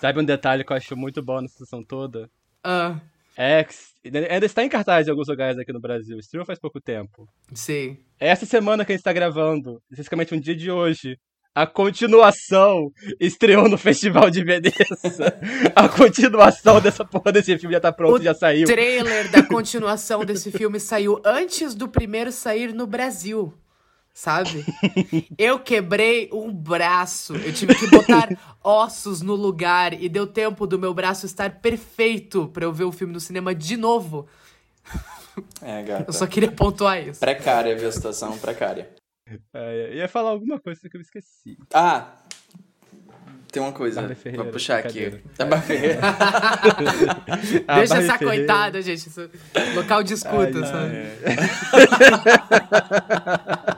Sabe um detalhe que eu acho muito bom nessa sessão toda? Ah, X ainda está em cartaz em alguns lugares aqui no Brasil. Estreou faz pouco tempo. sei. Essa semana que a gente tá gravando, especificamente um dia de hoje, a continuação estreou no Festival de Veneza. a continuação dessa porra desse filme já tá pronto, O já saiu. trailer da continuação desse filme saiu antes do primeiro sair no Brasil. Sabe? Eu quebrei um braço. Eu tive que botar ossos no lugar e deu tempo do meu braço estar perfeito pra eu ver o filme no cinema de novo. É, gata. Eu só queria pontuar isso. Precária, viu a situação? Precária. É, ia falar alguma coisa que eu esqueci. Ah, tem uma coisa. Vou puxar aqui. brincadeira. A Barbie Ferreira. Deixa essa Ferreira- coitada, gente. Local de escuta, Ai, sabe? É.